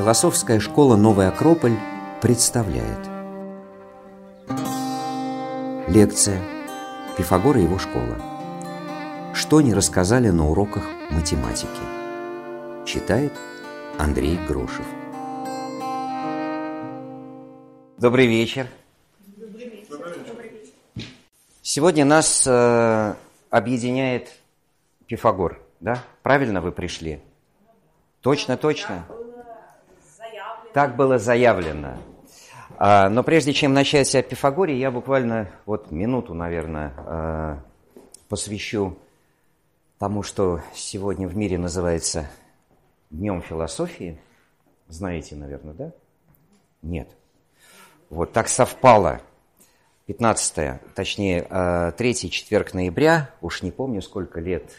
Философская школа «Новый Акрополь» представляет Лекция «Пифагор и его школа» Что не рассказали на уроках математики Читает Андрей Грошев Добрый вечер. Сегодня нас э, объединяет Пифагор, да? Правильно вы пришли? Точно, точно. Так было заявлено. А, но прежде чем начать о Пифагоре, я буквально вот минуту, наверное, а, посвящу тому, что сегодня в мире называется Днем философии. Знаете, наверное, да? Нет. Вот так совпало. 15, точнее, 3 а, четверг ноября, уж не помню сколько лет,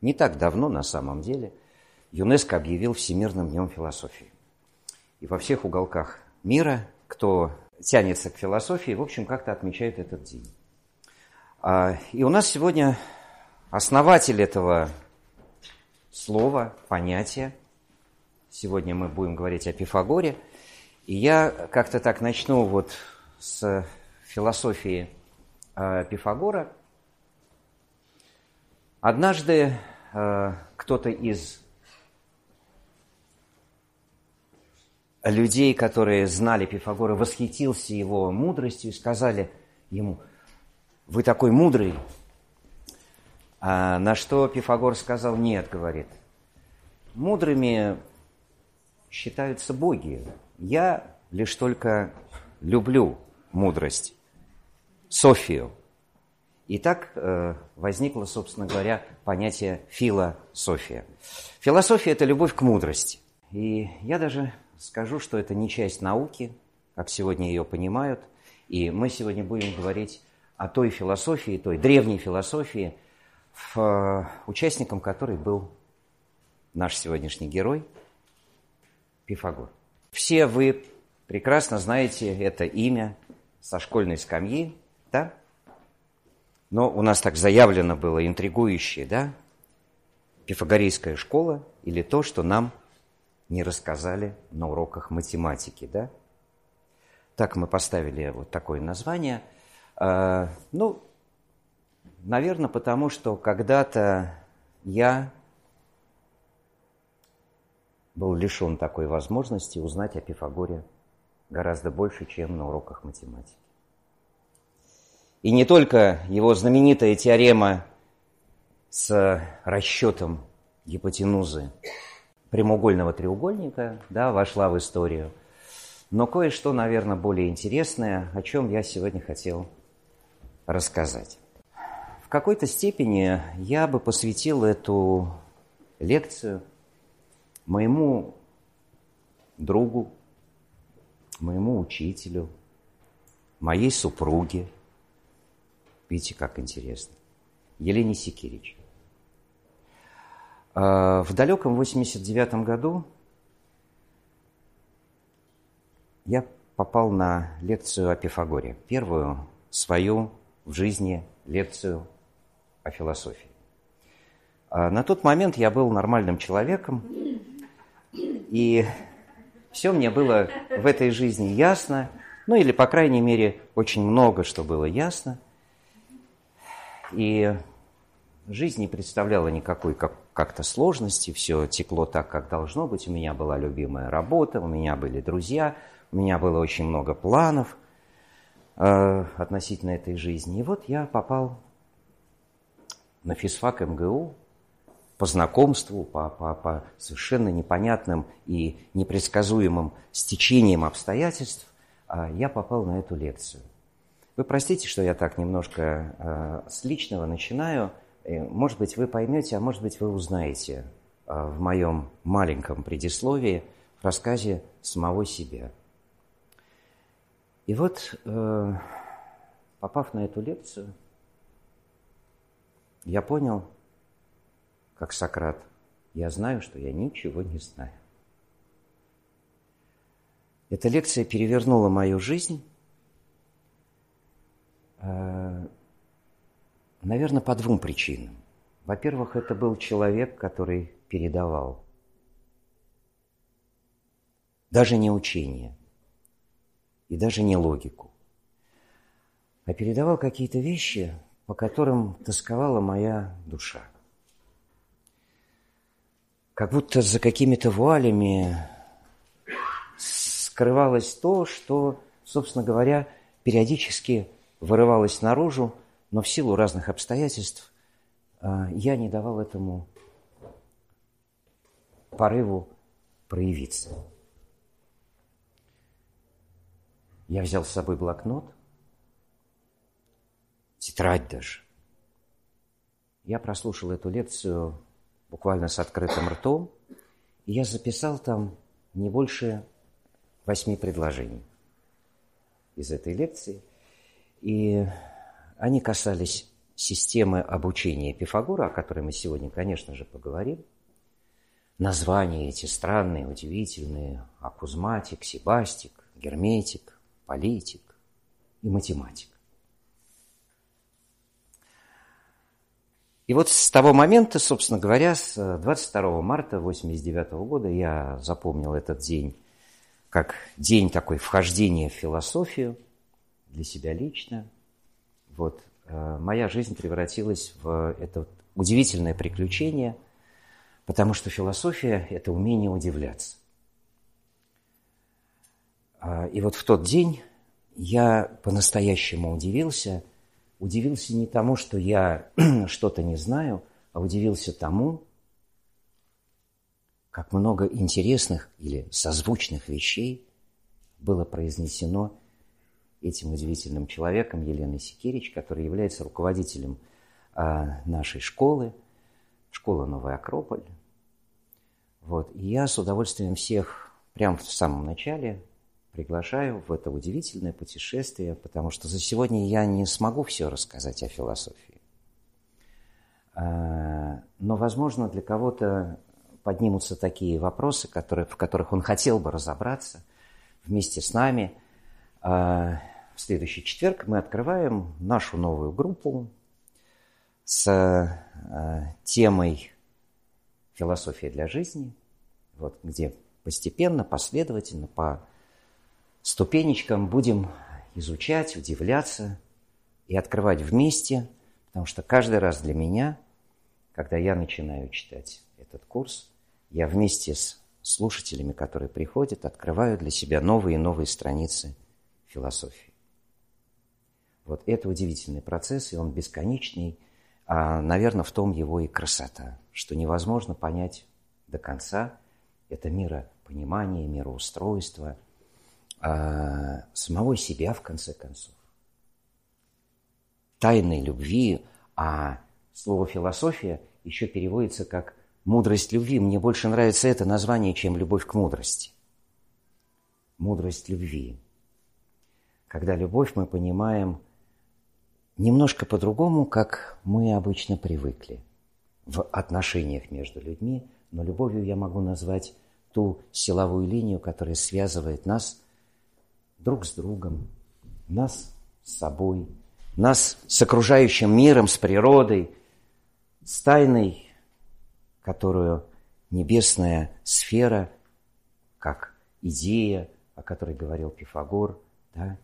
не так давно на самом деле, ЮНЕСКО объявил Всемирным днем философии. И во всех уголках мира, кто тянется к философии, в общем, как-то отмечают этот день. А, и у нас сегодня основатель этого слова, понятия. Сегодня мы будем говорить о Пифагоре. И я как-то так начну вот с философии а, Пифагора. Однажды а, кто-то из людей, которые знали Пифагора, восхитился его мудростью и сказали ему, вы такой мудрый. А на что Пифагор сказал, нет, говорит, мудрыми считаются боги. Я лишь только люблю мудрость, Софию. И так э, возникло, собственно говоря, понятие философия. Философия – это любовь к мудрости. И я даже скажу, что это не часть науки, как сегодня ее понимают, и мы сегодня будем говорить о той философии, той древней философии, в, участником которой был наш сегодняшний герой Пифагор. Все вы прекрасно знаете это имя со школьной скамьи, да? Но у нас так заявлено было интригующее, да? Пифагорейская школа или то, что нам не рассказали на уроках математики, да? Так мы поставили вот такое название. А, ну, наверное, потому что когда-то я был лишен такой возможности узнать о Пифагоре гораздо больше, чем на уроках математики. И не только его знаменитая теорема с расчетом гипотенузы прямоугольного треугольника, да, вошла в историю. Но кое-что, наверное, более интересное, о чем я сегодня хотел рассказать. В какой-то степени я бы посвятил эту лекцию моему другу, моему учителю, моей супруге. Видите, как интересно. Елене Секирич. А, в далеком 89 году я попал на лекцию о Пифагоре, первую свою в жизни лекцию о философии. А, на тот момент я был нормальным человеком, и все мне было в этой жизни ясно, ну или, по крайней мере, очень много что было ясно. И жизнь не представляла никакой как, как-то сложности, все текло так, как должно быть. У меня была любимая работа, у меня были друзья, у меня было очень много планов э, относительно этой жизни. И вот я попал на физфак МГУ по знакомству, по, по, по совершенно непонятным и непредсказуемым стечениям обстоятельств, э, я попал на эту лекцию. Вы простите, что я так немножко э, с личного начинаю – может быть, вы поймете, а может быть, вы узнаете а, в моем маленьком предисловии в рассказе самого себя. И вот, э, попав на эту лекцию, я понял, как Сократ, я знаю, что я ничего не знаю. Эта лекция перевернула мою жизнь э, – Наверное, по двум причинам. Во-первых, это был человек, который передавал даже не учение и даже не логику, а передавал какие-то вещи, по которым тосковала моя душа. Как будто за какими-то вуалями скрывалось то, что, собственно говоря, периодически вырывалось наружу, но в силу разных обстоятельств а, я не давал этому порыву проявиться. Я взял с собой блокнот, тетрадь даже. Я прослушал эту лекцию буквально с открытым ртом, и я записал там не больше восьми предложений из этой лекции. И они касались системы обучения Пифагора, о которой мы сегодня, конечно же, поговорим. Названия эти странные, удивительные. Акузматик, Себастик, Герметик, Политик и математик. И вот с того момента, собственно говоря, с 22 марта 1989 года я запомнил этот день как день такой вхождения в философию для себя лично. Вот э, моя жизнь превратилась в это удивительное приключение, потому что философия – это умение удивляться. А, и вот в тот день я по-настоящему удивился. Удивился не тому, что я что-то не знаю, а удивился тому, как много интересных или созвучных вещей было произнесено этим удивительным человеком Еленой Секирич, который является руководителем а, нашей школы, школа Новый Акрополь. Вот. И я с удовольствием всех прямо в самом начале приглашаю в это удивительное путешествие, потому что за сегодня я не смогу все рассказать о философии. А, но, возможно, для кого-то поднимутся такие вопросы, которые, в которых он хотел бы разобраться вместе с нами. Следующий четверг мы открываем нашу новую группу с а, темой «Философия для жизни», вот, где постепенно, последовательно, по ступенечкам будем изучать, удивляться и открывать вместе, потому что каждый раз для меня, когда я начинаю читать этот курс, я вместе с слушателями, которые приходят, открываю для себя новые и новые страницы философии. Вот это удивительный процесс, и он бесконечный, а, наверное, в том его и красота, что невозможно понять до конца. Это миропонимание, мироустройство, а, самого себя, в конце концов. Тайной любви, а слово «философия» еще переводится как Мудрость любви. Мне больше нравится это название, чем любовь к мудрости. Мудрость любви. Когда любовь мы понимаем немножко по-другому, как мы обычно привыкли в отношениях между людьми, но любовью я могу назвать ту силовую линию, которая связывает нас друг с другом, нас с собой, нас с окружающим миром, с природой, с тайной которую небесная сфера, как идея, о которой говорил Пифагор, да,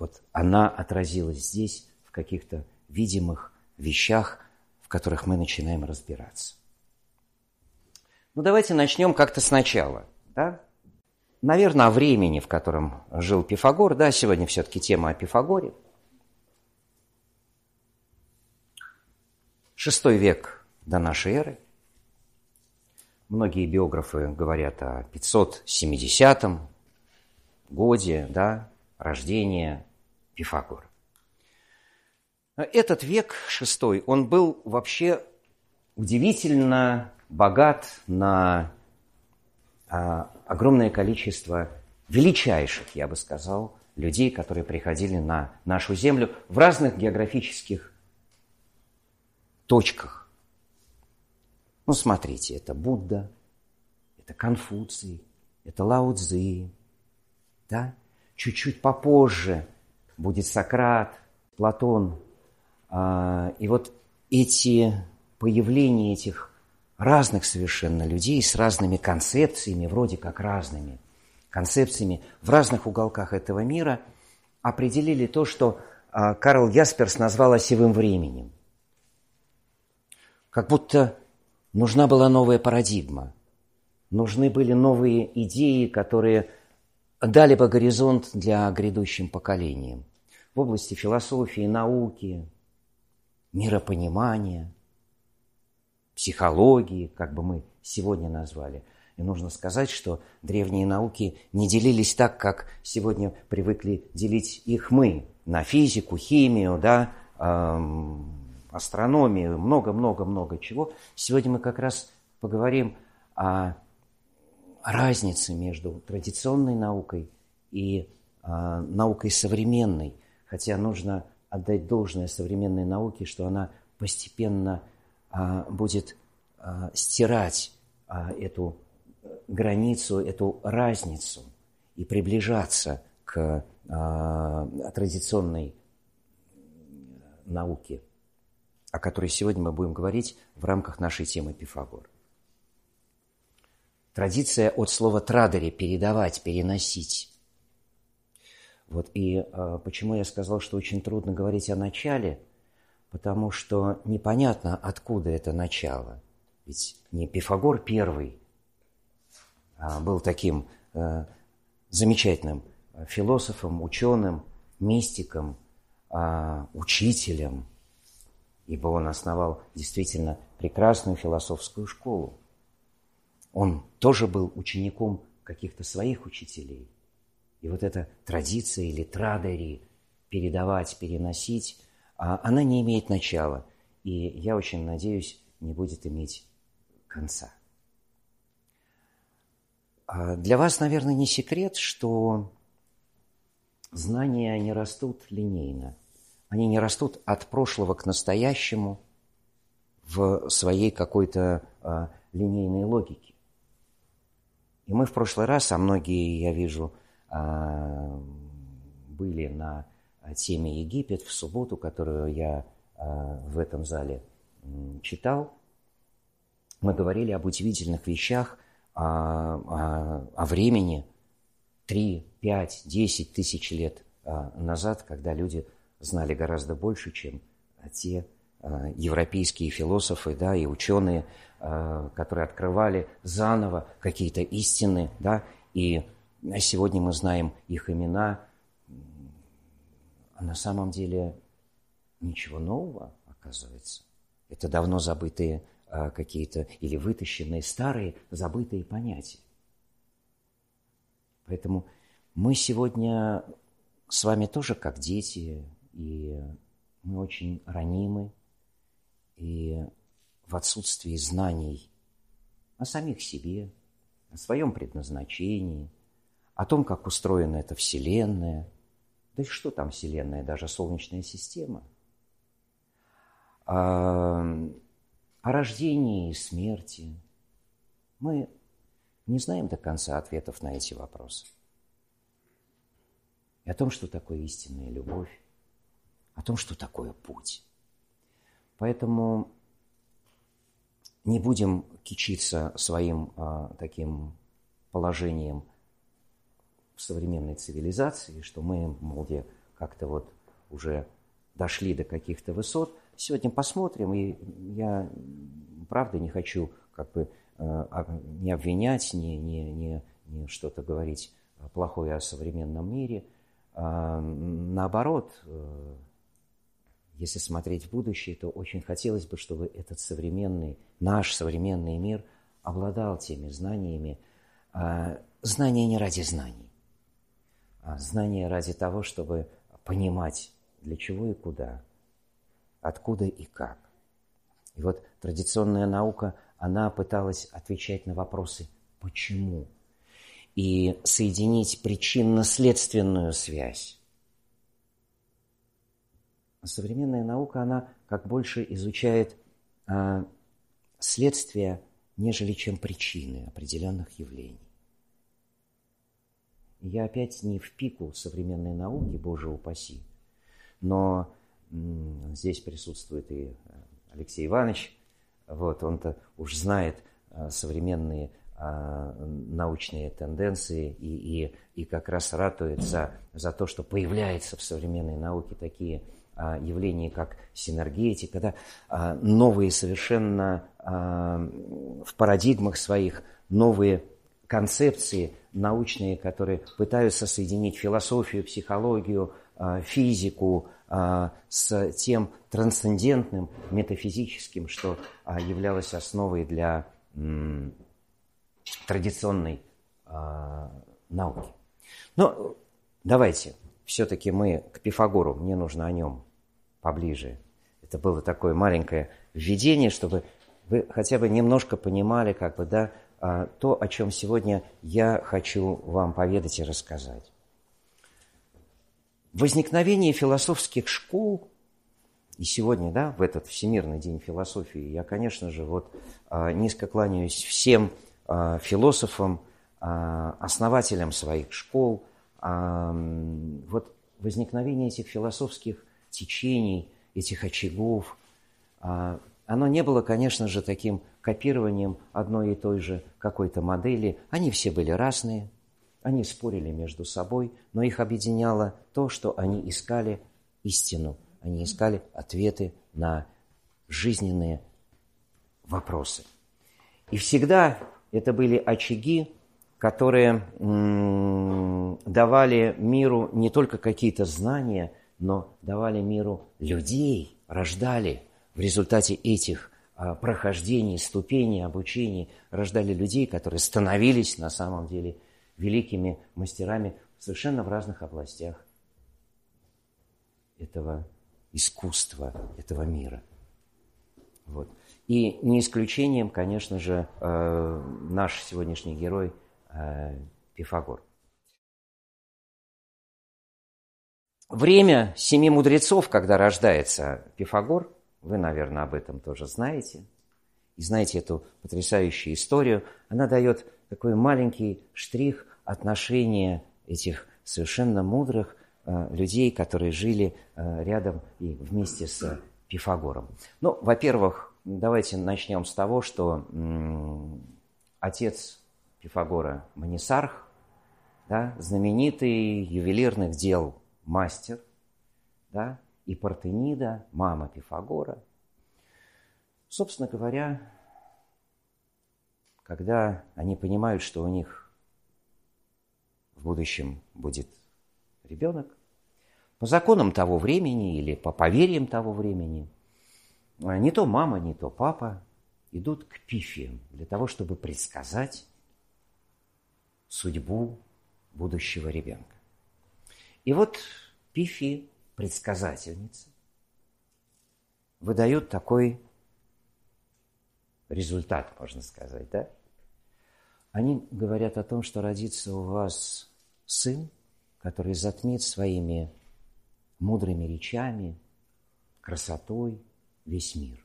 вот она отразилась здесь в каких-то видимых вещах, в которых мы начинаем разбираться. Ну, давайте начнем как-то сначала. Да? Наверное, о времени, в котором жил Пифагор. Да, сегодня все-таки тема о Пифагоре. Шестой век до нашей эры. Многие биографы говорят о 570 годе да, рождения Пифагора. Этот век шестой, он был вообще удивительно богат на а, огромное количество величайших, я бы сказал, людей, которые приходили на нашу землю в разных географических точках ну, смотрите, это Будда, это Конфуций, это Лао Цзи, да? Чуть-чуть попозже будет Сократ, Платон. А, и вот эти появления этих разных совершенно людей с разными концепциями, вроде как разными концепциями в разных уголках этого мира, определили то, что а, Карл Ясперс назвал осевым временем. Как будто нужна была новая парадигма, нужны были новые идеи, которые дали бы горизонт для грядущим поколениям в области философии, науки, миропонимания, психологии, как бы мы сегодня назвали. И нужно сказать, что древние науки не делились так, как сегодня привыкли делить их мы, на физику, химию, да, эм, астрономию, много-много-много чего. Сегодня мы как раз поговорим о разнице между традиционной наукой и э, наукой современной, хотя нужно отдать должное современной науке, что она постепенно а, будет а, стирать а, эту границу, эту разницу и приближаться к традиционной науке, о которой сегодня мы будем говорить в рамках нашей темы Пифагор. Традиция от слова «традери» – передавать, переносить. Вот и э, почему я сказал, что очень трудно говорить о начале, потому что непонятно, откуда это начало. Ведь не Пифагор первый а был таким э, замечательным философом, ученым, мистиком, э, учителем, ибо он основал действительно прекрасную философскую школу. Он тоже был учеником каких-то своих учителей – и вот эта традиция или традери передавать, переносить, а она не имеет начала. И я очень надеюсь, не будет иметь конца. А для вас, наверное, не секрет, что знания не растут линейно. Они не растут от прошлого к настоящему в своей какой-то а, линейной логике. И мы в прошлый раз, а многие, я вижу, а, были на теме Египет в субботу, которую я а, в этом зале читал. Мы говорили об удивительных вещах, о, о, о времени 3, 5, 10 тысяч лет а, назад, когда люди знали гораздо больше, чем те европейские философы да, и ученые, которые открывали заново какие-то истины, да, и сегодня мы знаем их имена, а на самом деле ничего нового, оказывается. Это давно забытые а, какие-то или вытащенные старые забытые понятия. Поэтому мы сегодня с вами тоже как дети, и мы очень ранимы, и в отсутствии знаний о самих себе, о своем предназначении – о том, как устроена эта Вселенная. Да и что там Вселенная, даже Солнечная система. О, о рождении и смерти. Мы не знаем до конца ответов на эти вопросы. И о том, что такое истинная любовь, о том, что такое путь. Поэтому не будем кичиться своим а, таким положением – в современной цивилизации, что мы, мол, как-то вот уже дошли до каких-то высот. Сегодня посмотрим, и я правда не хочу как бы э, не обвинять, не, не, не, не что-то говорить плохое о современном мире. А, наоборот, э, если смотреть в будущее, то очень хотелось бы, чтобы этот современный, наш современный мир обладал теми знаниями. А, знания не ради знаний а знание ради того, чтобы понимать, для чего и куда, откуда и как. И вот традиционная наука, она пыталась отвечать на вопросы «почему?» и соединить причинно-следственную связь. Современная наука, она как больше изучает а, следствия, нежели чем причины определенных явлений. Я опять не в пику современной науки, боже упаси, но здесь присутствует и Алексей Иванович, Вот, он-то уж знает а, современные а, научные тенденции и, и, и как раз ратует за, за то, что появляются в современной науке такие а, явления, как синергетика, да, а, новые совершенно а, в парадигмах своих, новые концепции научные, которые пытаются соединить философию, психологию, физику с тем трансцендентным, метафизическим, что являлось основой для традиционной науки. Но давайте, все-таки мы к Пифагору, мне нужно о нем поближе. Это было такое маленькое введение, чтобы вы хотя бы немножко понимали, как бы, да, то, о чем сегодня я хочу вам поведать и рассказать. Возникновение философских школ, и сегодня, да, в этот Всемирный день философии, я, конечно же, вот а, низко кланяюсь всем а, философам, а, основателям своих школ. Вот возникновение этих философских течений, этих очагов, оно не было, конечно же, таким копированием одной и той же какой-то модели. Они все были разные, они спорили между собой, но их объединяло то, что они искали истину, они искали ответы на жизненные вопросы. И всегда это были очаги, которые давали миру не только какие-то знания, но давали миру людей, рождали в результате этих а, прохождений, ступеней, обучений, рождали людей, которые становились на самом деле великими мастерами совершенно в разных областях этого искусства, этого мира. Вот. И не исключением, конечно же, э, наш сегодняшний герой э, Пифагор. Время семи мудрецов, когда рождается Пифагор, вы, наверное, об этом тоже знаете, и знаете эту потрясающую историю, она дает такой маленький штрих отношения этих совершенно мудрых э, людей, которые жили э, рядом и вместе с Пифагором. Ну, во-первых, давайте начнем с того, что м, отец Пифагора Манисарх, да, знаменитый ювелирных дел мастер, да, и Партенида, мама Пифагора. Собственно говоря, когда они понимают, что у них в будущем будет ребенок, по законам того времени или по поверьям того времени, не то мама, не то папа идут к пифиям для того, чтобы предсказать судьбу будущего ребенка. И вот пифи предсказательницы выдают такой результат, можно сказать, да? Они говорят о том, что родится у вас сын, который затмит своими мудрыми речами, красотой весь мир.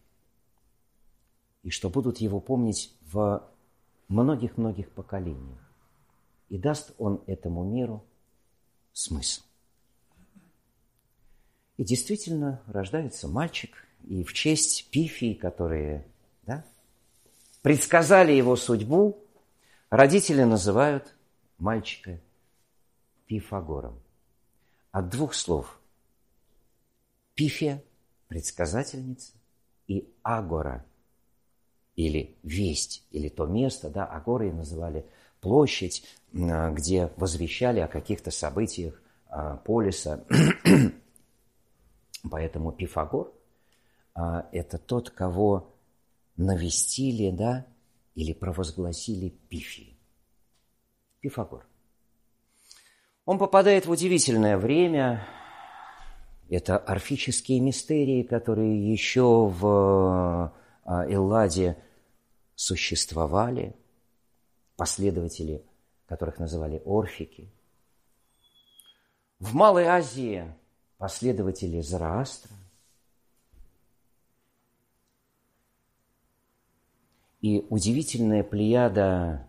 И что будут его помнить в многих-многих поколениях. И даст он этому миру смысл. И действительно рождается мальчик, и в честь Пифии, которые да, предсказали его судьбу, родители называют мальчика Пифагором. От двух слов. Пифия – предсказательница, и агора, или весть, или то место, да, агорой называли площадь, где возвещали о каких-то событиях а, полиса. Поэтому Пифагор а, – это тот, кого навестили, да, или провозгласили Пифи. Пифагор. Он попадает в удивительное время. Это орфические мистерии, которые еще в а, Элладе существовали, последователи которых называли орфики. В Малой Азии последователи Зараастра. И удивительная плеяда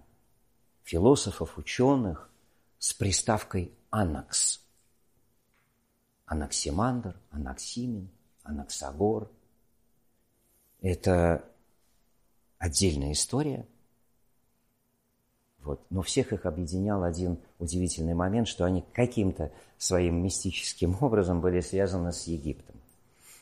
философов, ученых с приставкой «анакс». Анаксимандр, Анаксимин, Анаксагор. Это отдельная история. Вот. Но всех их объединял один удивительный момент, что они каким-то своим мистическим образом были связаны с Египтом.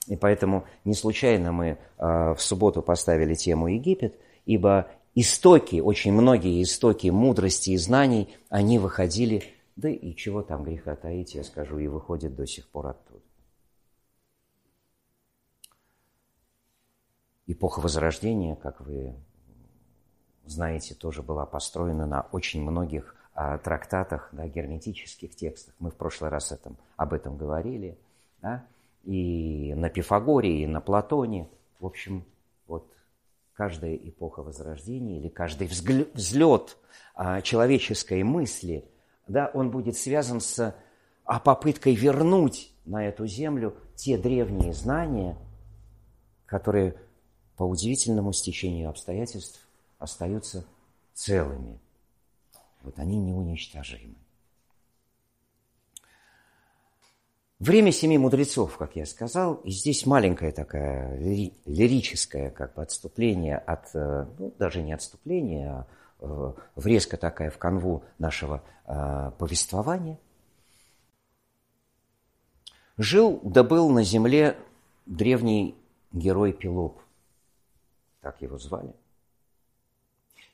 И поэтому не случайно мы э, в субботу поставили тему Египет, ибо истоки, очень многие истоки мудрости и знаний, они выходили, да и чего там греха таить, я скажу, и выходят до сих пор оттуда. Эпоха Возрождения, как вы знаете, тоже была построена на очень многих а, трактатах, да, герметических текстах. Мы в прошлый раз этом, об этом говорили. Да? И на Пифагоре, и на Платоне. В общем, вот каждая эпоха Возрождения или каждый взлет а, человеческой мысли, да, он будет связан с а, попыткой вернуть на эту землю те древние знания, которые по удивительному стечению обстоятельств остаются целыми. Вот они неуничтожимы. Время семи мудрецов, как я сказал, и здесь маленькое такое лирическое как бы отступление от, э, ну, даже не отступление, а э, врезка такая в канву нашего э, повествования. Жил да на земле древний герой Пелоп, так его звали.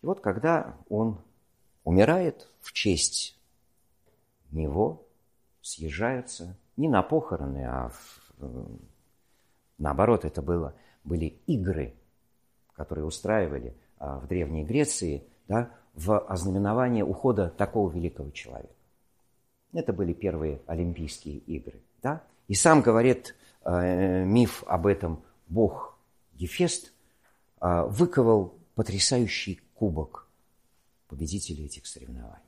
И вот когда он умирает, в честь него съезжаются не на похороны, а в, э, наоборот, это было, были игры, которые устраивали а, в Древней Греции да, в ознаменование ухода такого великого человека. Это были первые Олимпийские игры. Да? И сам говорит э, миф об этом бог Гефест, э, выковал потрясающий кубок победителей этих соревнований.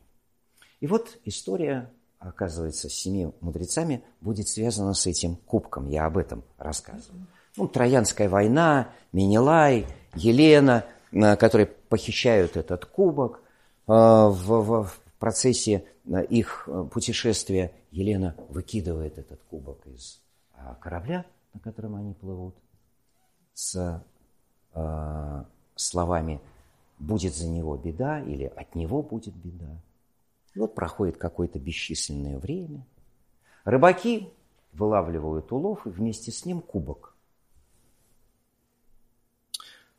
И вот история, оказывается, с семи мудрецами будет связана с этим кубком. Я об этом рассказываю. Ну, Троянская война, Менелай, Елена, э, которые похищают этот кубок. Э, в, в процессе э, их путешествия Елена выкидывает этот кубок из корабля, на котором они плывут, с словами будет за него беда или от него будет беда. И вот проходит какое-то бесчисленное время. Рыбаки вылавливают улов и вместе с ним кубок.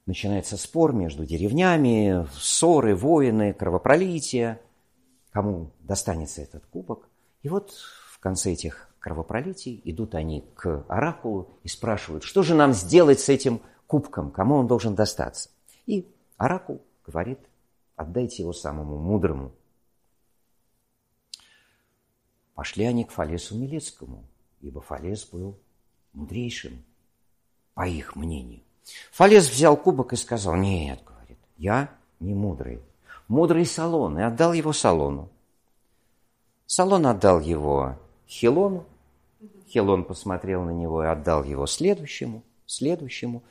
Начинается спор между деревнями, ссоры, воины, кровопролитие. Кому достанется этот кубок? И вот в конце этих кровопролитий идут они к оракулу и спрашивают, что же нам сделать с этим кубком, кому он должен достаться. И оракул говорит, отдайте его самому мудрому. Пошли они к Фалесу Милецкому, ибо Фалес был мудрейшим, по их мнению. Фалес взял кубок и сказал, нет, говорит, я не мудрый. Мудрый Салон, и отдал его Салону. Салон отдал его Хилону. Хилон посмотрел на него и отдал его следующему, следующему.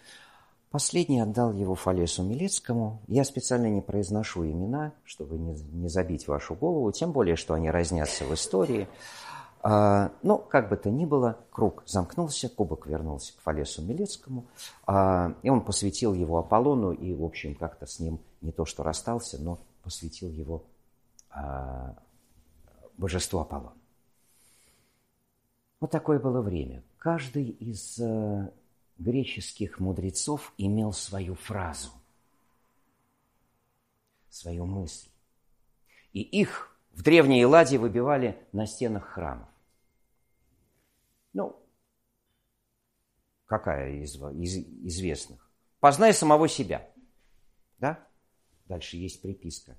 Последний отдал его Фалесу Милецкому. Я специально не произношу имена, чтобы не, не забить вашу голову, тем более, что они разнятся в истории. А, но, как бы то ни было, круг замкнулся, кубок вернулся к Фалесу Милецкому, а, и он посвятил его Аполлону, и, в общем, как-то с ним не то что расстался, но посвятил его а, божеству Аполлон. Вот такое было время. Каждый из э, греческих мудрецов имел свою фразу, свою мысль. И их в Древней Элладе выбивали на стенах храмов. Ну, какая из, из известных? Познай самого себя. Да? Дальше есть приписка.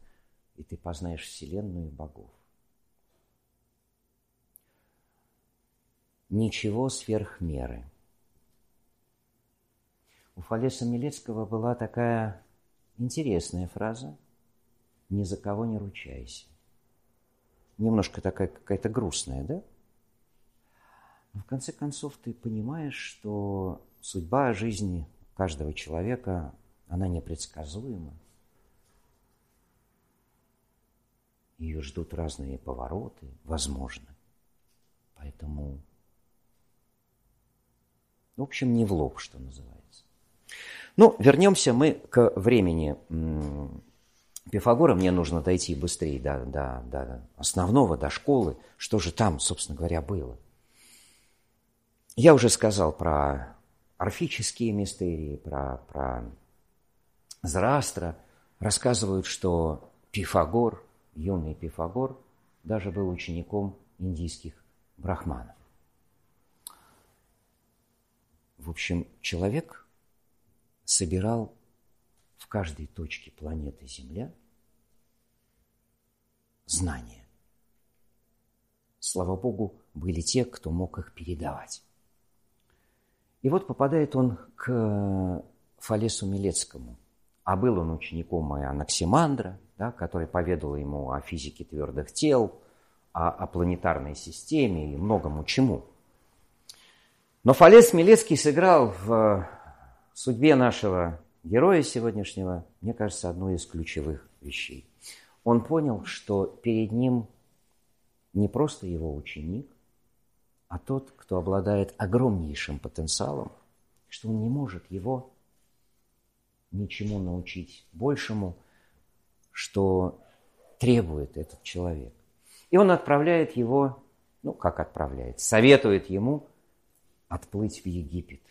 И ты познаешь Вселенную и богов. Ничего сверх меры – у Фалеса Милецкого была такая интересная фраза «Ни за кого не ручайся». Немножко такая какая-то грустная, да? Но в конце концов ты понимаешь, что судьба жизни каждого человека, она непредсказуема. Ее ждут разные повороты, возможно. Поэтому, в общем, не в лоб, что называется. Ну, вернемся мы к времени Пифагора. Мне нужно дойти быстрее до, до, до основного, до школы. Что же там, собственно говоря, было? Я уже сказал про орфические мистерии, про, про Зраастра. Рассказывают, что Пифагор, юный Пифагор, даже был учеником индийских брахманов. В общем, человек собирал в каждой точке планеты Земля знания. Слава Богу, были те, кто мог их передавать. И вот попадает он к Фалесу Милецкому. А был он учеником Анаксимандра, да, который поведал ему о физике твердых тел, о, о планетарной системе и многому чему. Но Фалес Милецкий сыграл в судьбе нашего героя сегодняшнего, мне кажется, одну из ключевых вещей. Он понял, что перед ним не просто его ученик, а тот, кто обладает огромнейшим потенциалом, что он не может его ничему научить большему, что требует этот человек. И он отправляет его, ну как отправляет, советует ему отплыть в Египет.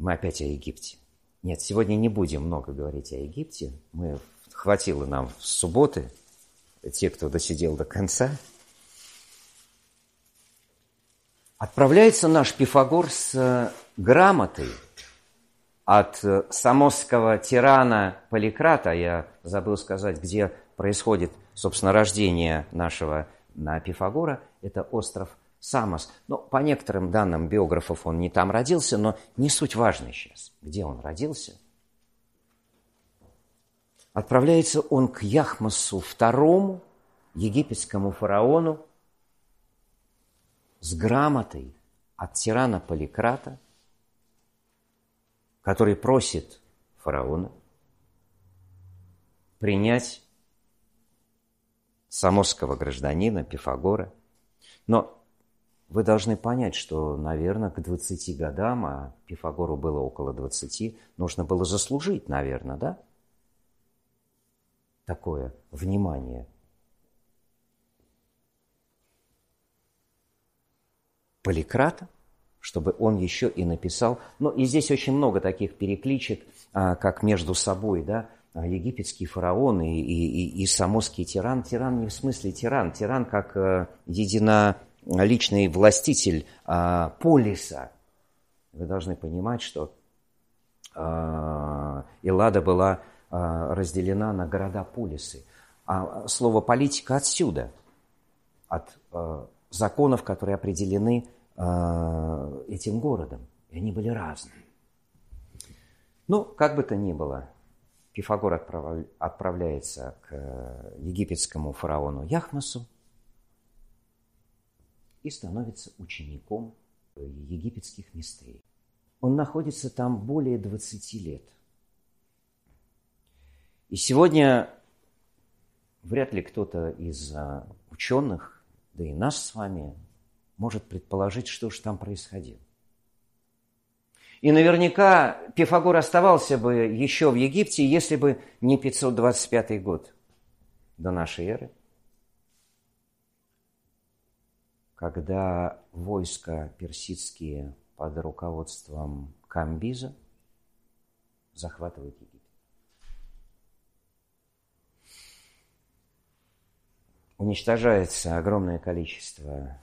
Мы опять о Египте. Нет, сегодня не будем много говорить о Египте. Мы хватило нам в субботы, те, кто досидел до конца. Отправляется наш Пифагор с э, грамотой от э, самосского тирана Поликрата. Я забыл сказать, где происходит, собственно, рождение нашего на Пифагора. Это остров Самос. Но по некоторым данным биографов он не там родился, но не суть важно сейчас, где он родился. Отправляется он к Яхмасу II, египетскому фараону, с грамотой от тирана Поликрата, который просит фараона принять самосского гражданина Пифагора. Но вы должны понять, что, наверное, к 20 годам, а Пифагору было около 20, нужно было заслужить, наверное, да? Такое внимание. Поликрата, чтобы он еще и написал. Ну, и здесь очень много таких перекличек, а, как между собой, да, а, египетский фараон и, и, и, и самосский тиран. Тиран не в смысле тиран, тиран как э, едино личный властитель а, полиса. Вы должны понимать, что а, была а, разделена на города-полисы. А слово политика отсюда, от а, законов, которые определены этим городом. И они были разные. Ну, как бы то ни было, Пифагор отправляется к египетскому фараону Яхмасу, и становится учеником египетских мистерий. Он находится там более 20 лет. И сегодня вряд ли кто-то из а, ученых, да и нас с вами, может предположить, что же там происходило. И наверняка Пифагор оставался бы еще в Египте, если бы не 525 год до нашей эры – когда войска персидские под руководством Камбиза захватывают Египет. Уничтожается огромное количество.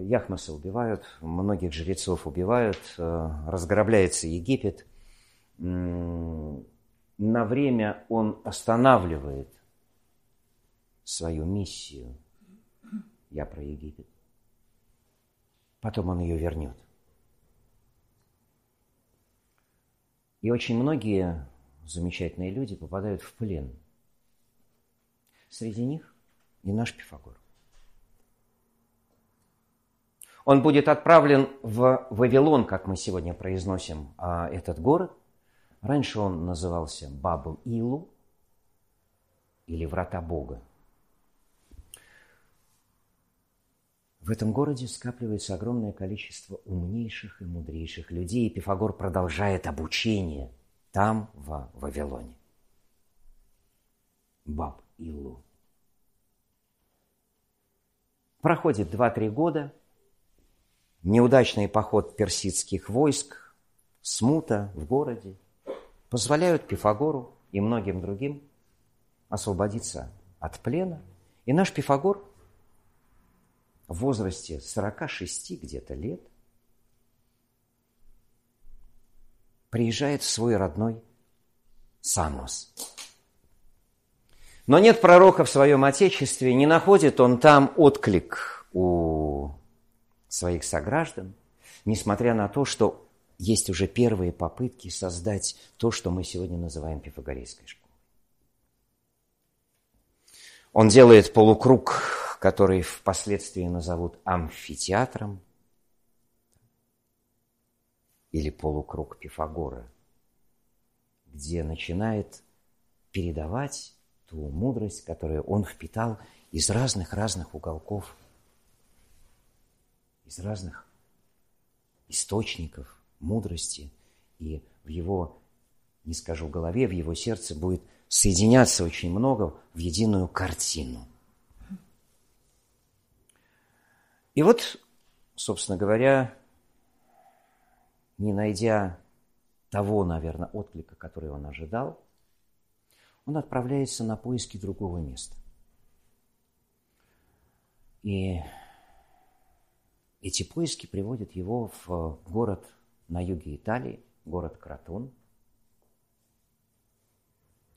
Яхмаса убивают, многих жрецов убивают, э, разграбляется Египет. На время он останавливает свою миссию. Я про Египет потом он ее вернет. И очень многие замечательные люди попадают в плен. Среди них и наш Пифагор. Он будет отправлен в Вавилон, как мы сегодня произносим а, этот город. Раньше он назывался Бабл-Илу или Врата Бога. В этом городе скапливается огромное количество умнейших и мудрейших людей, и Пифагор продолжает обучение там, в Вавилоне. Баб Илу. Проходит 2-3 года, неудачный поход персидских войск, смута в городе, позволяют Пифагору и многим другим освободиться от плена. И наш Пифагор в возрасте 46 где-то лет приезжает в свой родной Самос. Но нет пророка в своем отечестве, не находит он там отклик у своих сограждан, несмотря на то, что есть уже первые попытки создать то, что мы сегодня называем пифагорейской школой. Он делает полукруг, который впоследствии назовут амфитеатром или полукруг Пифагора, где начинает передавать ту мудрость, которую он впитал из разных-разных уголков, из разных источников мудрости, и в его, не скажу голове, в его сердце будет соединяться очень много в единую картину. И вот, собственно говоря, не найдя того, наверное, отклика, который он ожидал, он отправляется на поиски другого места. И эти поиски приводят его в город на юге Италии, город Кратон –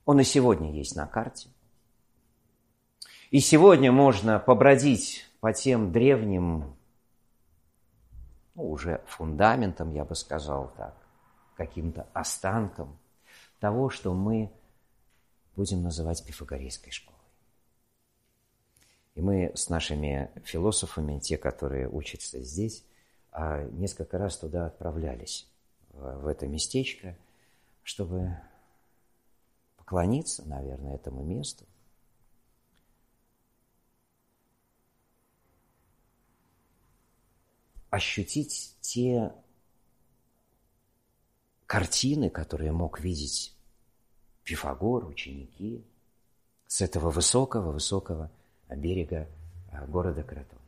он и сегодня есть на карте. И сегодня можно побродить по тем древним, ну, уже фундаментам, я бы сказал так, каким-то останкам того, что мы будем называть пифагорейской школой. И мы с нашими философами, те, которые учатся здесь, а, несколько раз туда отправлялись, в это местечко, чтобы поклониться, наверное, этому месту. Ощутить те картины, которые мог видеть Пифагор, ученики, с этого высокого-высокого берега а, города Кратон.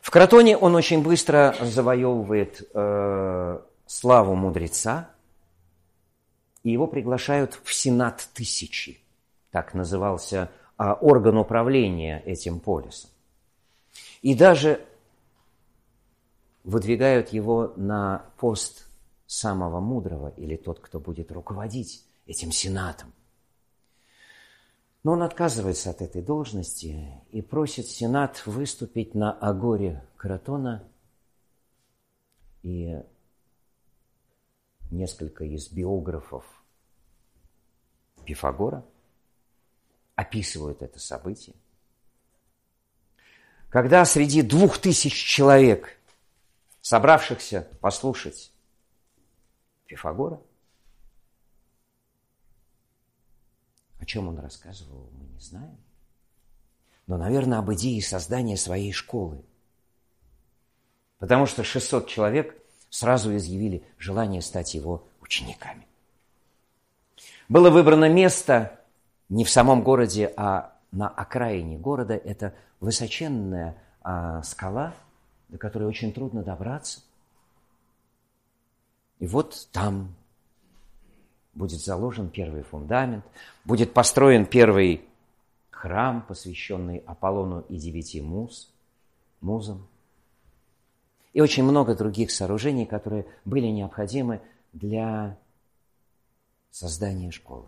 В Кратоне он очень быстро завоевывает э, славу мудреца, и его приглашают в Сенат Тысячи. Так назывался а, орган управления этим полисом. И даже выдвигают его на пост самого мудрого или тот, кто будет руководить этим сенатом. Но он отказывается от этой должности и просит сенат выступить на агоре Кратона. И несколько из биографов Пифагора описывают это событие. Когда среди двух тысяч человек, собравшихся послушать Пифагора, о чем он рассказывал, мы не знаем. Но, наверное, об идее создания своей школы. Потому что 600 человек сразу изъявили желание стать его учениками. Было выбрано место не в самом городе, а на окраине города. Это высоченная а, скала, до которой очень трудно добраться. И вот там будет заложен первый фундамент, будет построен первый храм, посвященный Аполлону и девяти муз, музам и очень много других сооружений, которые были необходимы для создания школы.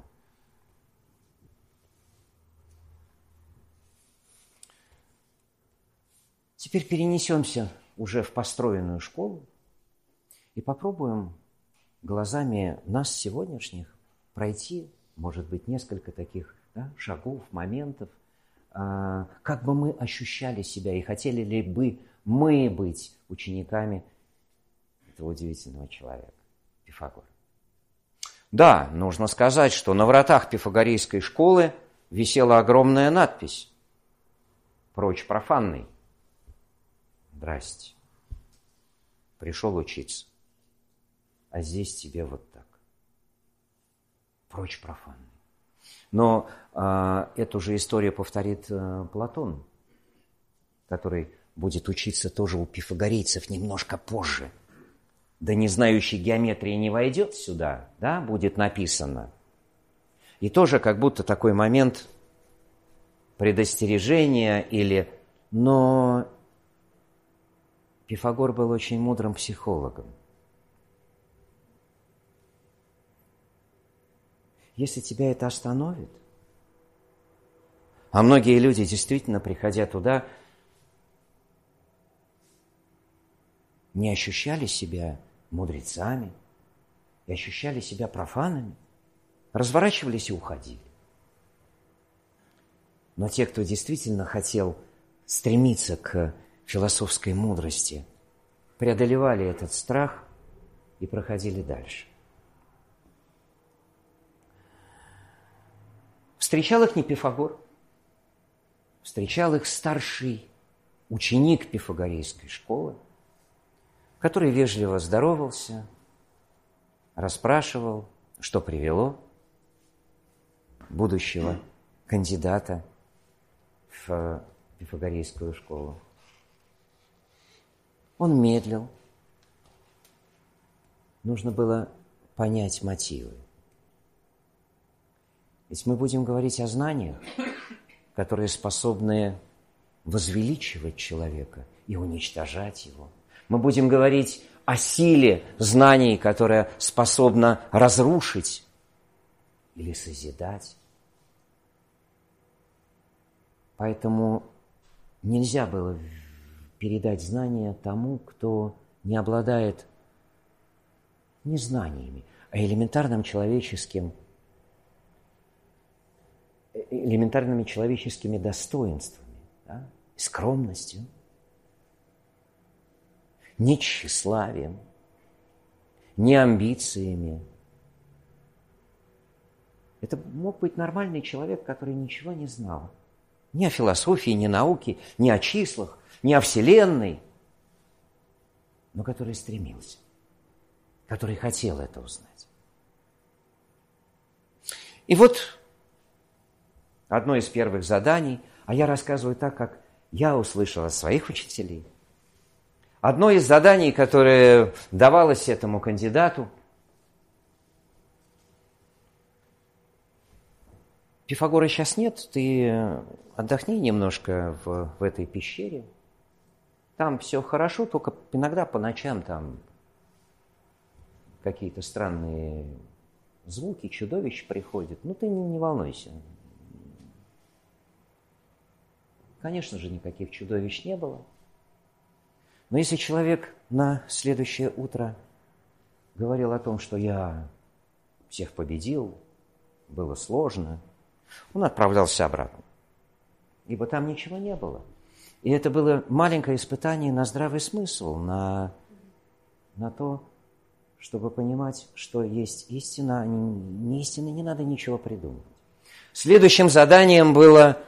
Теперь перенесемся уже в построенную школу и попробуем глазами нас сегодняшних пройти, может быть, несколько таких да, шагов, моментов, а, как бы мы ощущали себя и хотели ли бы мы быть учениками этого удивительного человека, Пифагора. Да, нужно сказать, что на вратах Пифагорейской школы висела огромная надпись прочь профанный. Здрасте. Пришел учиться. А здесь тебе вот так. Прочь профанный. Но э, эту же историю повторит э, Платон, который будет учиться тоже у пифагорейцев немножко позже. Да не знающий геометрии не войдет сюда, да, будет написано. И тоже как будто такой момент предостережения или... Но Пифагор был очень мудрым психологом. Если тебя это остановит, а многие люди действительно, приходя туда, не ощущали себя мудрецами и ощущали себя профанами, разворачивались и уходили. Но те, кто действительно хотел стремиться к философской мудрости, преодолевали этот страх и проходили дальше. Встречал их не Пифагор, встречал их старший ученик пифагорейской школы, который вежливо здоровался, расспрашивал, что привело будущего кандидата в пифагорейскую школу. Он медлил. Нужно было понять мотивы. Ведь мы будем говорить о знаниях, которые способны возвеличивать человека и уничтожать его. Мы будем говорить о силе знаний, которая способна разрушить или созидать. Поэтому нельзя было передать знания тому, кто не обладает не знаниями, а элементарным человеческим, элементарными человеческими достоинствами, да? скромностью, не тщеславием, не амбициями. Это мог быть нормальный человек, который ничего не знал – ни о философии, ни науке, ни о числах, ни о Вселенной, но который стремился, который хотел это узнать. И вот одно из первых заданий, а я рассказываю так, как я услышал от своих учителей. Одно из заданий, которое давалось этому кандидату – Пифагора сейчас нет, ты отдохни немножко в, в этой пещере. Там все хорошо, только иногда по ночам там какие-то странные звуки, чудовищ приходят. Ну, ты не, не волнуйся. Конечно же, никаких чудовищ не было. Но если человек на следующее утро говорил о том, что я всех победил, было сложно – он отправлялся обратно. Ибо там ничего не было. И это было маленькое испытание на здравый смысл, на, на то, чтобы понимать, что есть истина, а не, истина, не надо ничего придумывать. Следующим заданием было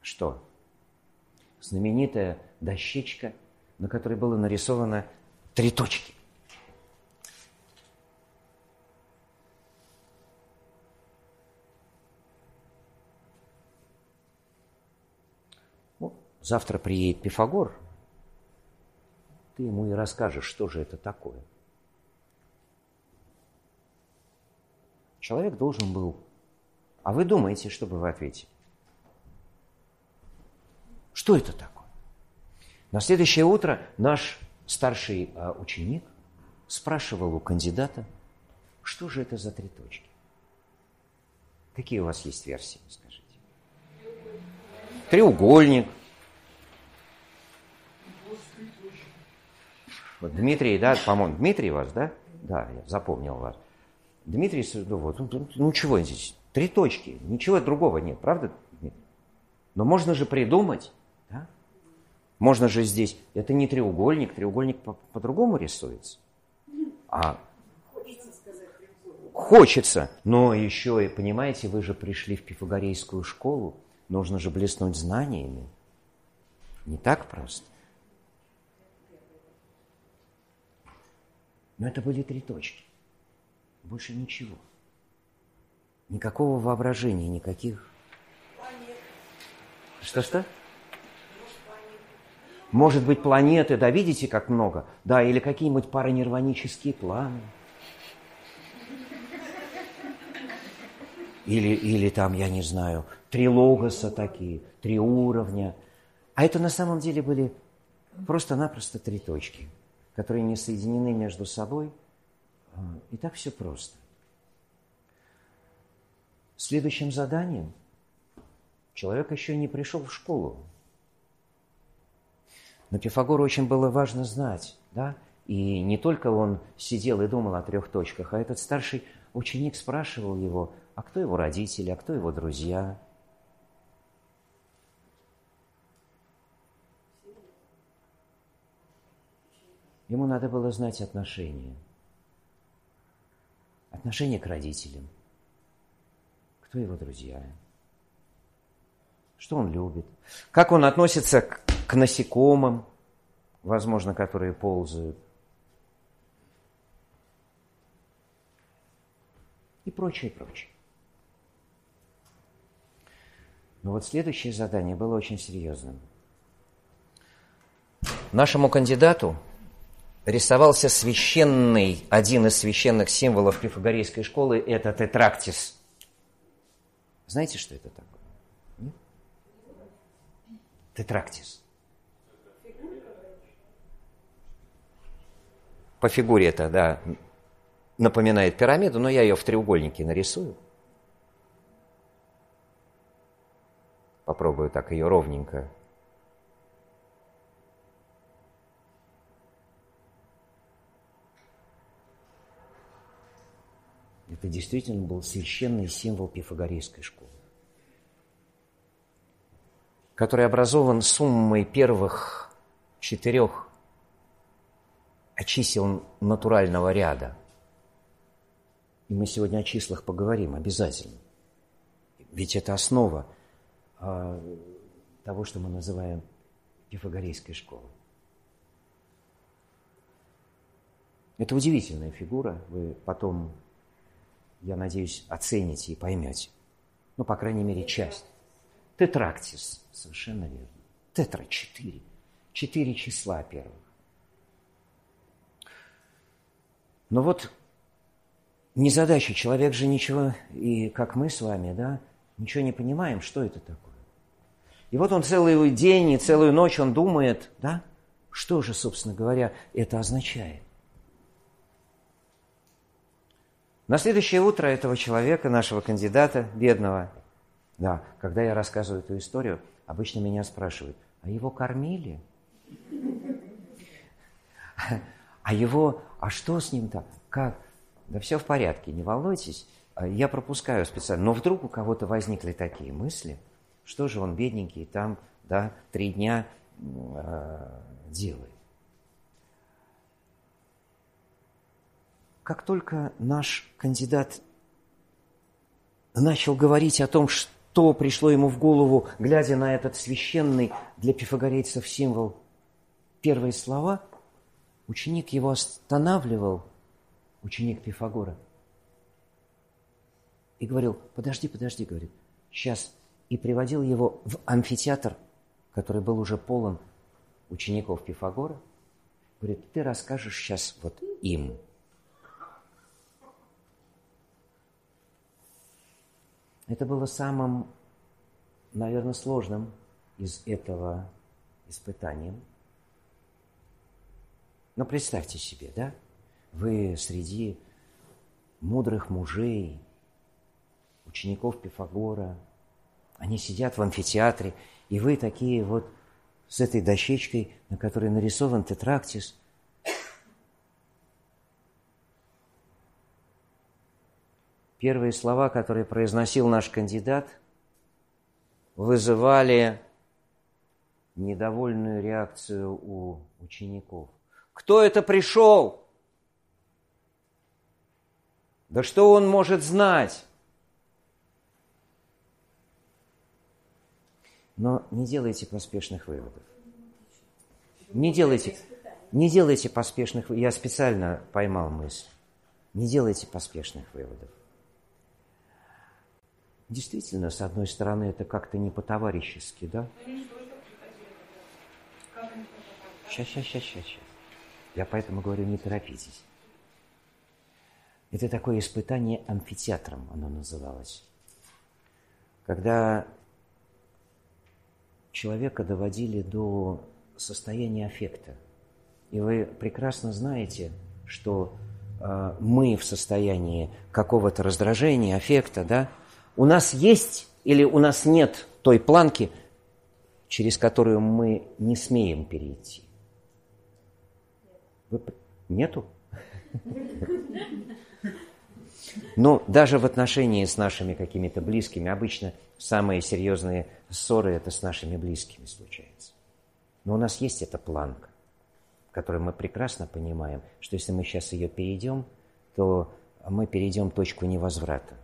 что? Знаменитая дощечка, на которой было нарисовано три точки. Завтра приедет Пифагор, ты ему и расскажешь, что же это такое. Человек должен был... А вы думаете, что бы вы ответили? Что это такое? На следующее утро наш старший а, ученик спрашивал у кандидата, что же это за три точки? Какие у вас есть версии, скажите? Треугольник, Вот Дмитрий, да, по-моему, Дмитрий вас, да? Да, я запомнил вас. Дмитрий, ну, вот, ну, ну чего здесь? Три точки, ничего другого нет, правда? Но можно же придумать, да? Можно же здесь, это не треугольник, треугольник по- по-другому рисуется. А Хочется, но еще и, понимаете, вы же пришли в пифагорейскую школу, нужно же блеснуть знаниями. Не так просто. Но это были три точки. Больше ничего. Никакого воображения, никаких... Что-что? Может быть, планеты, да, видите, как много? Да, или какие-нибудь паранирванические планы. Или, или там, я не знаю, три логоса такие, три уровня. А это на самом деле были просто-напросто три точки, которые не соединены между собой. А, и так все просто. Следующим заданием человек еще не пришел в школу. Но Пифагору очень было важно знать, да, и не только он сидел и думал о трех точках, а этот старший ученик спрашивал его, а кто его родители, а кто его друзья. Ему надо было знать отношения. Отношение к родителям. Кто его друзья? Что он любит? Как он относится к, к насекомым, возможно, которые ползают? И прочее, прочее. Но вот следующее задание было очень серьезным. Нашему кандидату рисовался священный, один из священных символов пифагорейской школы – это тетрактис. Знаете, что это такое? Тетрактис. По фигуре это, да, напоминает пирамиду, но я ее в треугольнике нарисую. Попробую так ее ровненько. Это действительно был священный символ пифагорейской школы, который образован суммой первых четырех чисел натурального ряда. И мы сегодня о числах поговорим обязательно. Ведь это основа а, того, что мы называем пифагорейской школой. Это удивительная фигура, вы потом, я надеюсь, оцените и поймете. Ну, по крайней мере, часть. Тетрактис, совершенно верно. Тетра – четыре. Четыре числа первых. Но вот незадача, человек же ничего, и как мы с вами, да, ничего не понимаем, что это такое. И вот он целый день и целую ночь он думает, да, что же, собственно говоря, это означает. На следующее утро этого человека, нашего кандидата, бедного, да, когда я рассказываю эту историю, обычно меня спрашивают, а его кормили? А его, а что с ним-то? Как? Да все в порядке, не волнуйтесь, я пропускаю специально. Но вдруг у кого-то возникли такие мысли – что же он, бедненький, там, да, три дня э, делает? Как только наш кандидат начал говорить о том, что пришло ему в голову, глядя на этот священный для пифагорейцев символ, первые слова, ученик его останавливал, ученик Пифагора, и говорил, подожди, подожди, говорит, сейчас и приводил его в амфитеатр, который был уже полон учеников Пифагора. Говорит, ты расскажешь сейчас вот им. Это было самым, наверное, сложным из этого испытания. Но представьте себе, да, вы среди мудрых мужей, учеников Пифагора – они сидят в амфитеатре, и вы такие вот с этой дощечкой, на которой нарисован тетрактис. Первые слова, которые произносил наш кандидат, вызывали недовольную реакцию у учеников. Кто это пришел? Да что он может знать? Но не делайте поспешных выводов. Не делайте, не делайте поспешных. Я специально поймал мысль. Не делайте поспешных выводов. Действительно, с одной стороны, это как-то не по-товарищески, да? Сейчас, сейчас, сейчас, сейчас. Я поэтому говорю, не торопитесь. Это такое испытание амфитеатром, оно называлось. Когда человека доводили до состояния аффекта. И вы прекрасно знаете, что э, мы в состоянии какого-то раздражения, аффекта, да, у нас есть или у нас нет той планки, через которую мы не смеем перейти. Вы... Нету? Ну, даже в отношении с нашими какими-то близкими, обычно самые серьезные ссоры это с нашими близкими случаются. Но у нас есть эта планка, которую мы прекрасно понимаем, что если мы сейчас ее перейдем, то мы перейдем точку невозврата.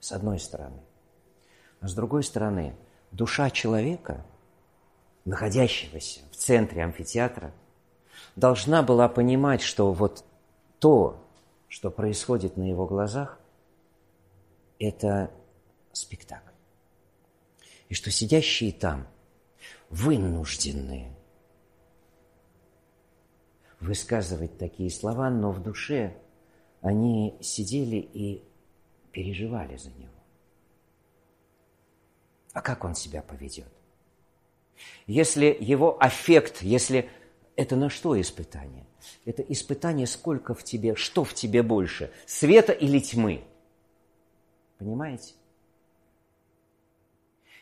С одной стороны. А с другой стороны, душа человека, находящегося в центре амфитеатра, должна была понимать, что вот то, что происходит на его глазах, это спектакль. И что сидящие там вынуждены высказывать такие слова, но в душе они сидели и переживали за него. А как он себя поведет? Если его аффект, если это на что испытание? Это испытание, сколько в тебе, что в тебе больше, света или тьмы. Понимаете?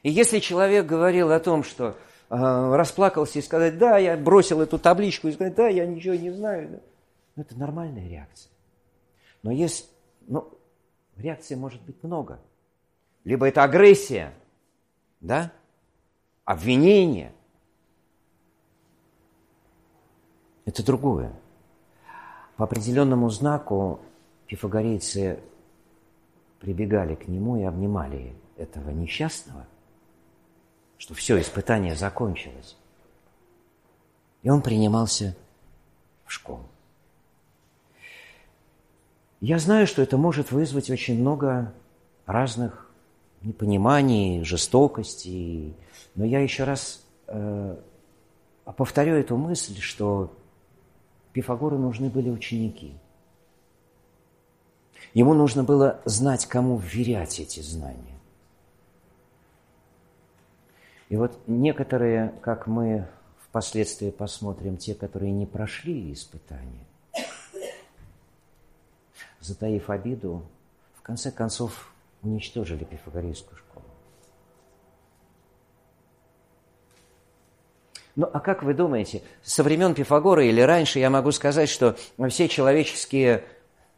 И если человек говорил о том, что э, расплакался и сказать, да, я бросил эту табличку и сказать, да, я ничего не знаю, да, ну, это нормальная реакция. Но есть, ну, реакций может быть много. Либо это агрессия, да, обвинение. Это другое. По определенному знаку пифагорейцы прибегали к нему и обнимали этого несчастного, что все, испытание закончилось. И он принимался в школу. Я знаю, что это может вызвать очень много разных непониманий, жестокости, но я еще раз э, повторю эту мысль, что Пифагору нужны были ученики. Ему нужно было знать, кому вверять эти знания. И вот некоторые, как мы впоследствии посмотрим, те, которые не прошли испытания, затаив обиду, в конце концов уничтожили пифагорейскую школу. Ну, а как вы думаете, со времен Пифагора или раньше я могу сказать, что все человеческие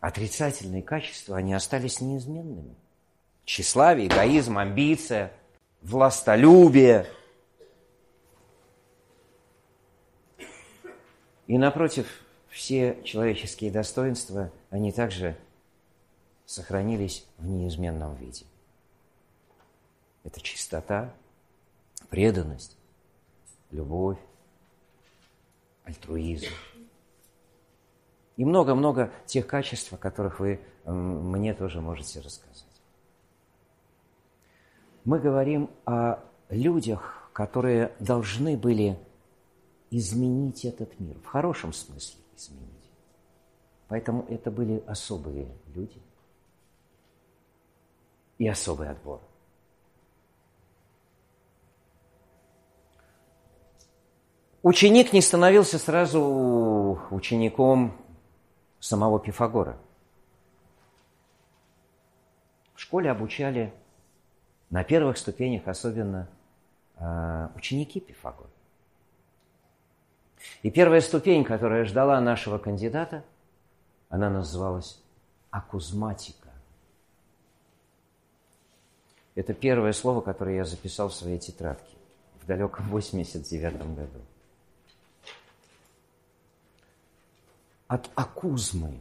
отрицательные качества, они остались неизменными. Тщеславие, эгоизм, амбиция, властолюбие. И напротив, все человеческие достоинства, они также сохранились в неизменном виде. Это чистота, преданность, любовь, альтруизм. И много-много тех качеств, о которых вы мне тоже можете рассказать. Мы говорим о людях, которые должны были изменить этот мир, в хорошем смысле изменить. Поэтому это были особые люди и особый отбор. Ученик не становился сразу учеником самого Пифагора. В школе обучали на первых ступенях особенно э, ученики Пифагора. И первая ступень, которая ждала нашего кандидата, она называлась акузматика. Это первое слово, которое я записал в своей тетрадке в далеком 89 году. От акузмы,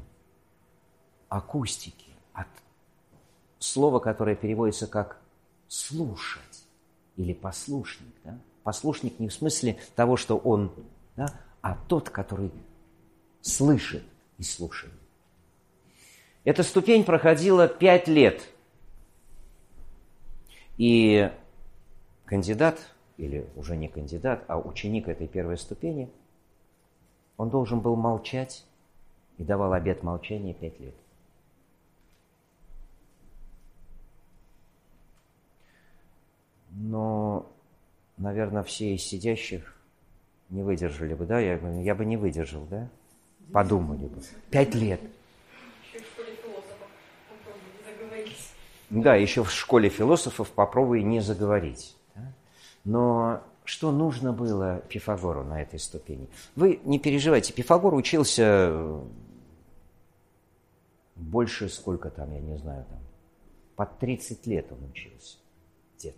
акустики, от слова, которое переводится как слушать. или послушник. Да? Послушник не в смысле того, что он, да, а тот, который слышит и слушает. Эта ступень проходила пять лет. И кандидат, или уже не кандидат, а ученик этой первой ступени, он должен был молчать и давал обет молчания пять лет. Но, наверное, все из сидящих не выдержали бы, да? Я, я бы не выдержал, да? Подумали бы. Пять лет. Да, еще в школе философов попробуй не заговорить. Да? Но что нужно было Пифагору на этой ступени? Вы не переживайте, Пифагор учился больше сколько там, я не знаю, там, под 30 лет он учился. Где-то.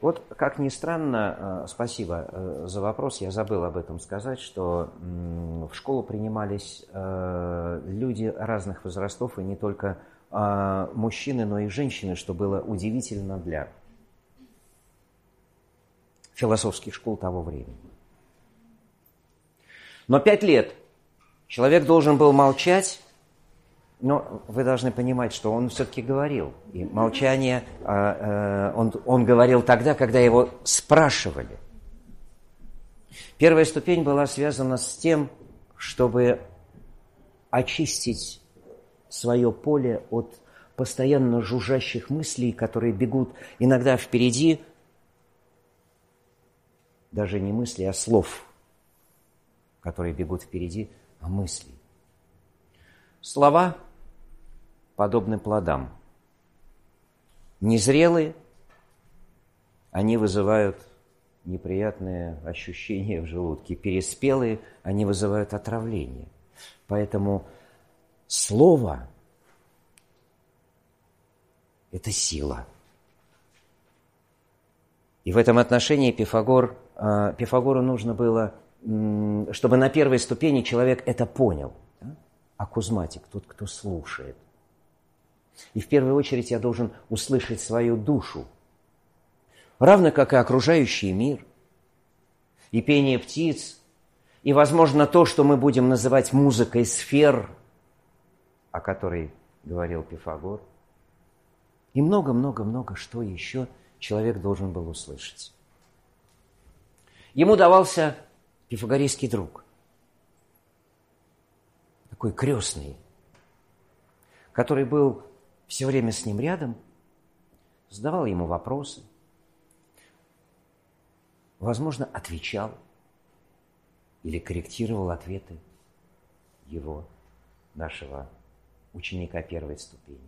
Вот, как ни странно, э, спасибо э, за вопрос, я забыл об этом сказать, что в школу принимались э, люди разных возрастов, и не только мужчины, но и женщины, что было удивительно для философских школ того времени. Но пять лет человек должен был молчать, но вы должны понимать, что он все-таки говорил. И молчание, а, э, он, он говорил тогда, когда его спрашивали. Первая ступень была связана с тем, чтобы очистить свое поле от постоянно жужжащих мыслей, которые бегут иногда впереди, даже не мысли, а слов, которые бегут впереди, а мыслей. Слова подобны плодам. Незрелые, они вызывают неприятные ощущения в желудке. Переспелые, они вызывают отравление. Поэтому слово – это сила. И в этом отношении Пифагор а, Пифагору нужно было, чтобы на первой ступени человек это понял. А кузматик – тот, кто слушает. И в первую очередь я должен услышать свою душу, равно как и окружающий мир, и пение птиц, и, возможно, то, что мы будем называть музыкой сфер, о которой говорил Пифагор, и много-много-много что еще человек должен был услышать. Ему давался пифагорейский друг, такой крестный, который был все время с ним рядом, задавал ему вопросы, возможно, отвечал или корректировал ответы его, нашего ученика первой ступени.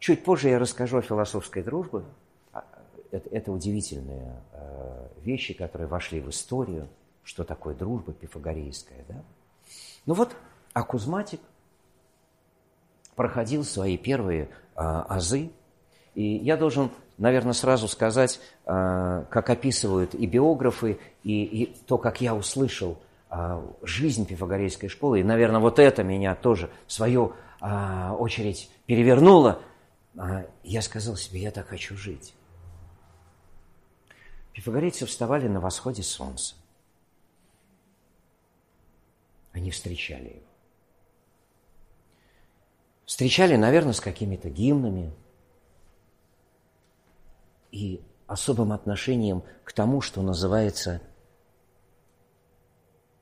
Чуть позже я расскажу о философской дружбе, это, это удивительные э, вещи, которые вошли в историю, что такое дружба пифагорейская. Да? Ну вот, Акузматик проходил свои первые э, азы, и я должен, наверное, сразу сказать, э, как описывают и биографы, и, и то, как я услышал э, жизнь пифагорейской школы, и, наверное, вот это меня тоже в свою очередь перевернуло, я сказал себе, я так хочу жить. Пифагорейцы вставали на восходе солнца. Они встречали его. Встречали, наверное, с какими-то гимнами и особым отношением к тому, что называется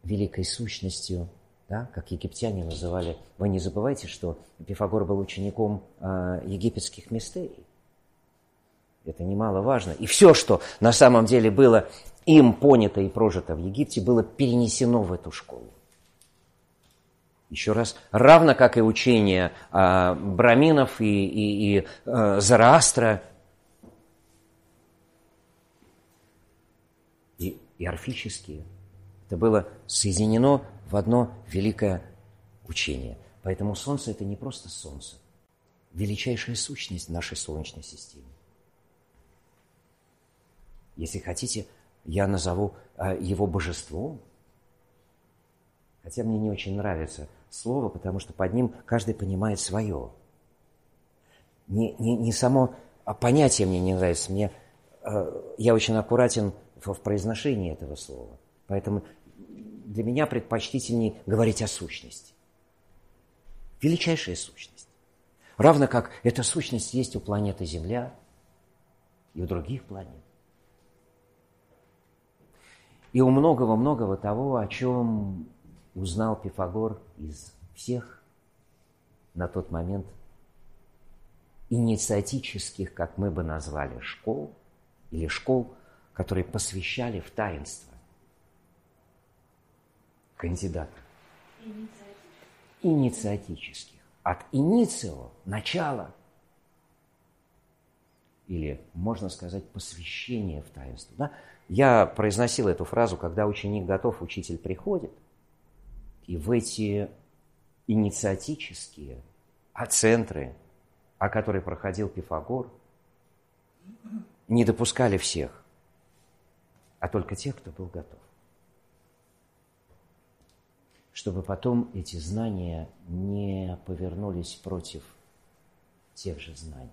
великой сущностью, да, как египтяне называли. Вы не забывайте, что Пифагор был учеником э, египетских мистерий. Это немаловажно. И все, что на самом деле было им понято и прожито в Египте, было перенесено в эту школу. Еще раз, равно как и учение а, браминов и, и, и а, Зараастра, и, и орфические. Это было соединено в одно великое учение. Поэтому Солнце – это не просто Солнце, величайшая сущность нашей Солнечной системе. Если хотите, я назову а, его божеством. Хотя мне не очень нравится слово, потому что под ним каждый понимает свое. Не, не, не само а понятие мне не нравится. Мне, э, я очень аккуратен в, в произношении этого слова. Поэтому для меня предпочтительнее говорить о сущности. Величайшая сущность. Равно как эта сущность есть у планеты Земля и у других планет. И у многого-многого того, о чем узнал Пифагор из всех на тот момент инициатических, как мы бы назвали, школ, или школ, которые посвящали в таинство кандидата. Инициатических. От иницио – начала. Или, можно сказать, посвящение в таинство. Да? Я произносил эту фразу, когда ученик готов, учитель приходит. И в эти инициатические центры – о которой проходил Пифагор, не допускали всех, а только тех, кто был готов. Чтобы потом эти знания не повернулись против тех же знаний.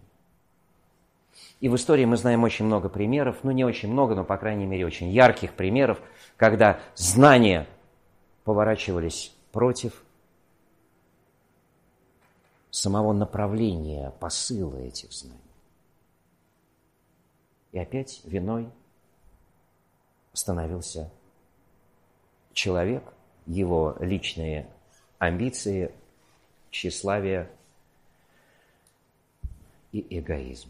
И в истории мы знаем очень много примеров, ну не очень много, но по крайней мере очень ярких примеров, когда знания поворачивались против самого направления, посыла этих знаний. И опять виной становился человек, его личные амбиции, тщеславие и эгоизм.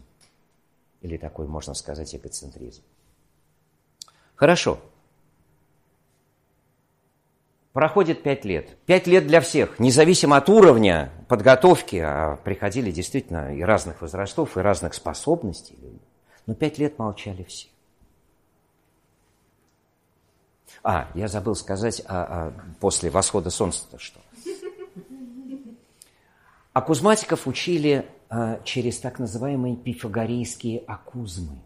Или такой, можно сказать, эгоцентризм. Хорошо. Проходит пять лет. Пять лет для всех, независимо от уровня подготовки, а приходили действительно и разных возрастов, и разных способностей. Но пять лет молчали все. А, я забыл сказать а, а, после восхода солнца-то что. А кузматиков учили а, через так называемые пифагорейские акузмы.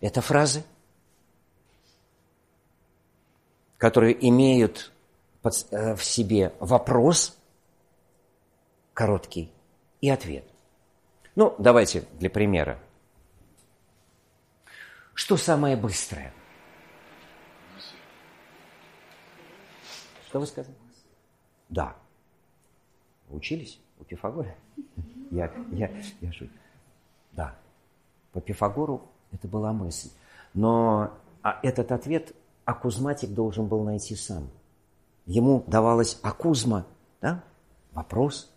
Это фразы, которые имеют э, в себе вопрос короткий и ответ. Ну, давайте для примера. Что самое быстрое? Что вы сказали? Да. Учились у Пифагора? Я, я, я шучу. Да. По Пифагору это была мысль. Но а этот ответ акузматик должен был найти сам. Ему давалась акузма, да? вопрос.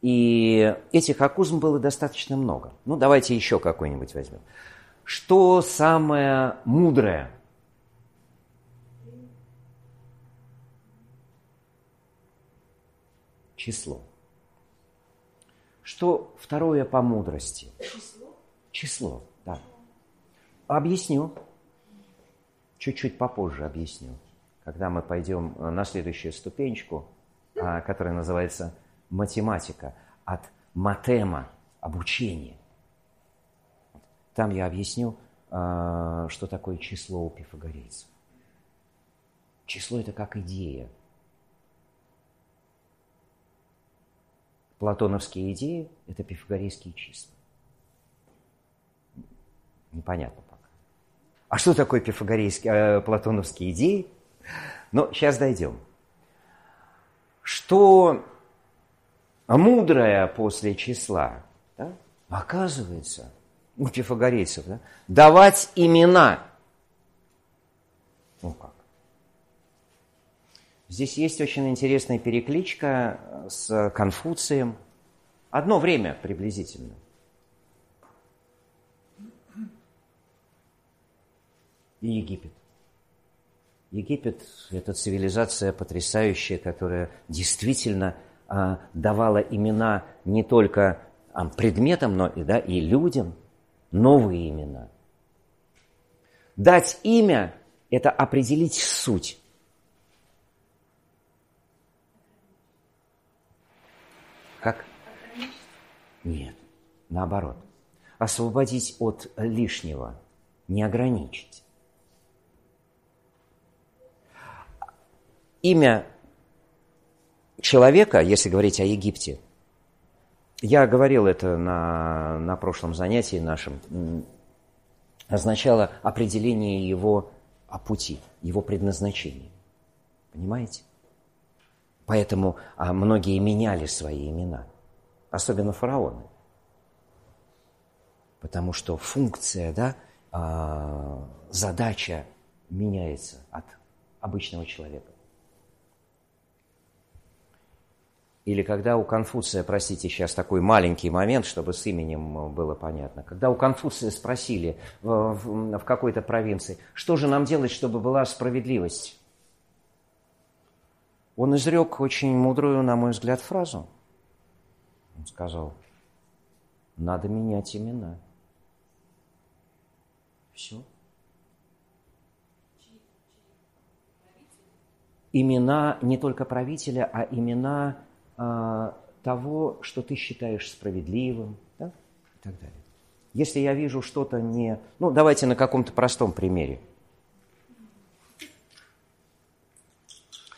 И этих акузм было достаточно много. Ну, давайте еще какой-нибудь возьмем. Что самое мудрое? Число. Что второе по мудрости? Число. Число, да. Объясню. Чуть-чуть попозже объясню, когда мы пойдем э, на следующую ступенечку, а, которая называется математика, от матема, обучение. Там я объясню, а, что такое число у пифагорейцев. Число – это как идея. Платоновские идеи – это пифагорейские числа. Непонятно а что такое пифагорейские, э, платоновские идеи? Но сейчас дойдем. Что мудрое после числа, да, оказывается, у пифагорейцев, да, давать имена. Ну как? Здесь есть очень интересная перекличка с Конфуцием. Одно время приблизительно. И Египет. Египет – это цивилизация потрясающая, которая действительно а, давала имена не только а, предметам, но и, да, и людям, новые имена. Дать имя – это определить суть. Как? Нет, наоборот. Освободить от лишнего, не ограничить. Имя человека, если говорить о Египте, я говорил это на, на прошлом занятии нашем, означало определение его о пути, его предназначения. Понимаете? Поэтому а многие меняли свои имена, особенно фараоны. Потому что функция, да, а, задача меняется от обычного человека. Или когда у Конфуция, простите, сейчас такой маленький момент, чтобы с именем было понятно, когда у Конфуция спросили в, в, в какой-то провинции, что же нам делать, чтобы была справедливость? Он изрек очень мудрую, на мой взгляд, фразу. Он сказал, надо менять имена. Все. Имена не только правителя, а имена того, что ты считаешь справедливым, да? и так далее. Если я вижу что-то не... Ну, давайте на каком-то простом примере.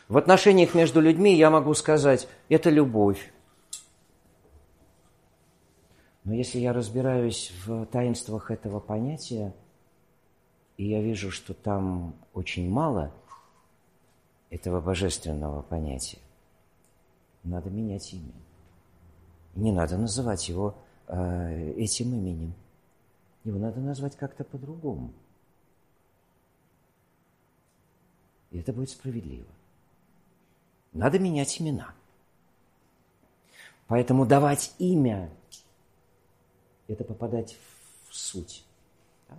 В отношениях между людьми я могу сказать, это любовь. Но если я разбираюсь в таинствах этого понятия, и я вижу, что там очень мало этого божественного понятия, надо менять имя. Не надо называть его э, этим именем. Его надо назвать как-то по-другому. И это будет справедливо. Надо менять имена. Поэтому давать имя – это попадать в суть. Да?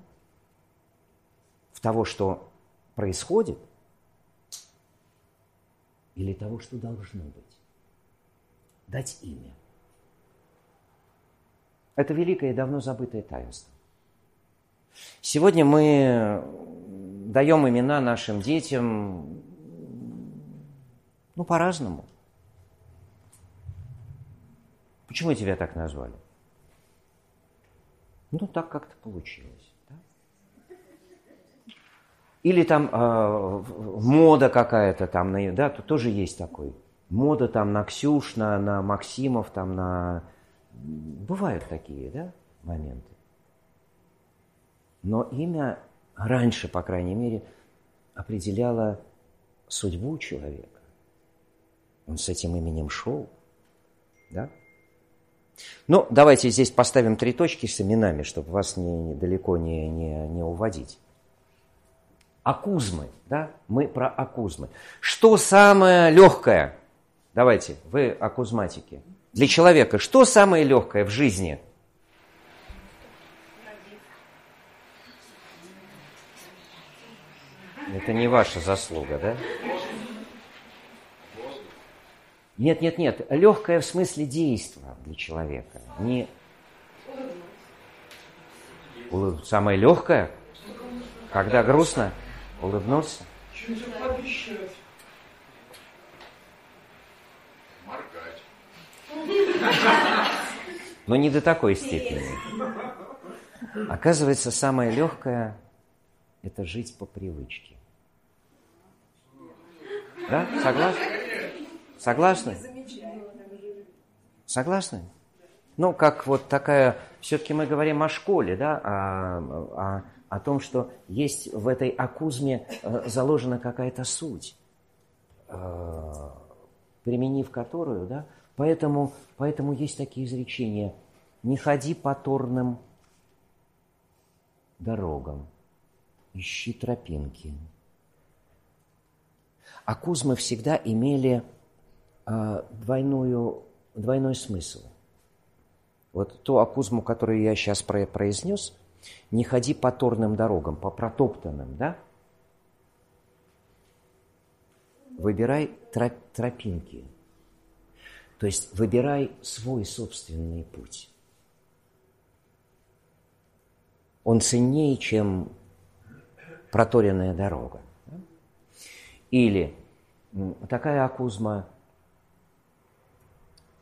В того, что происходит, или того, что должно быть дать имя. Это великое и давно забытое таинство. Сегодня мы даем имена нашим детям, ну, по-разному. Почему тебя так назвали? Ну, так как-то получилось. Да? Или там э, мода какая-то там, да, тут тоже есть такой мода там на Ксюш, на, на Максимов, там на... Бывают такие, да, моменты. Но имя раньше, по крайней мере, определяло судьбу человека. Он с этим именем шел, да? Ну, давайте здесь поставим три точки с именами, чтобы вас не, не, далеко не, не, не уводить. Акузмы, да? Мы про акузмы. Что самое легкое – Давайте, вы акузматики. Для человека что самое легкое в жизни? Это не ваша заслуга, да? Нет, нет, нет. Легкое в смысле действия для человека. Не... Самое легкое, когда грустно, улыбнуться. Но не до такой степени. Оказывается, самое легкое – это жить по привычке. Да? Согласны? Согласны? Согласны? Ну, как вот такая, все-таки мы говорим о школе, да, о, о, о том, что есть в этой акузме э, заложена какая-то суть, э, применив которую, да, Поэтому, поэтому есть такие изречения. Не ходи по торным дорогам, ищи тропинки. А кузмы всегда имели э, двойную, двойной смысл. Вот ту акузму, которую я сейчас произнес, не ходи по торным дорогам, по протоптанным, да? Выбирай троп, тропинки – то есть выбирай свой собственный путь. Он ценнее, чем проторенная дорога. Или такая акузма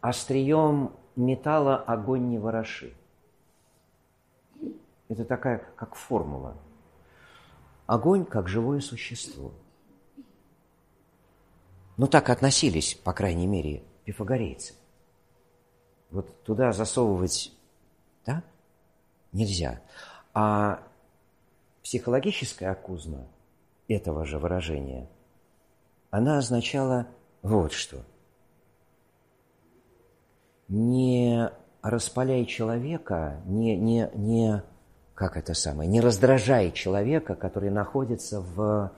острием металла огонь не вороши. Это такая, как формула. Огонь как живое существо. Ну, так относились, по крайней мере, пифагорейцы. Вот туда засовывать, да, нельзя. А психологическая акузма этого же выражения, она означала вот что. Не распаляй человека, не, не, не, как это самое, не раздражай человека, который находится в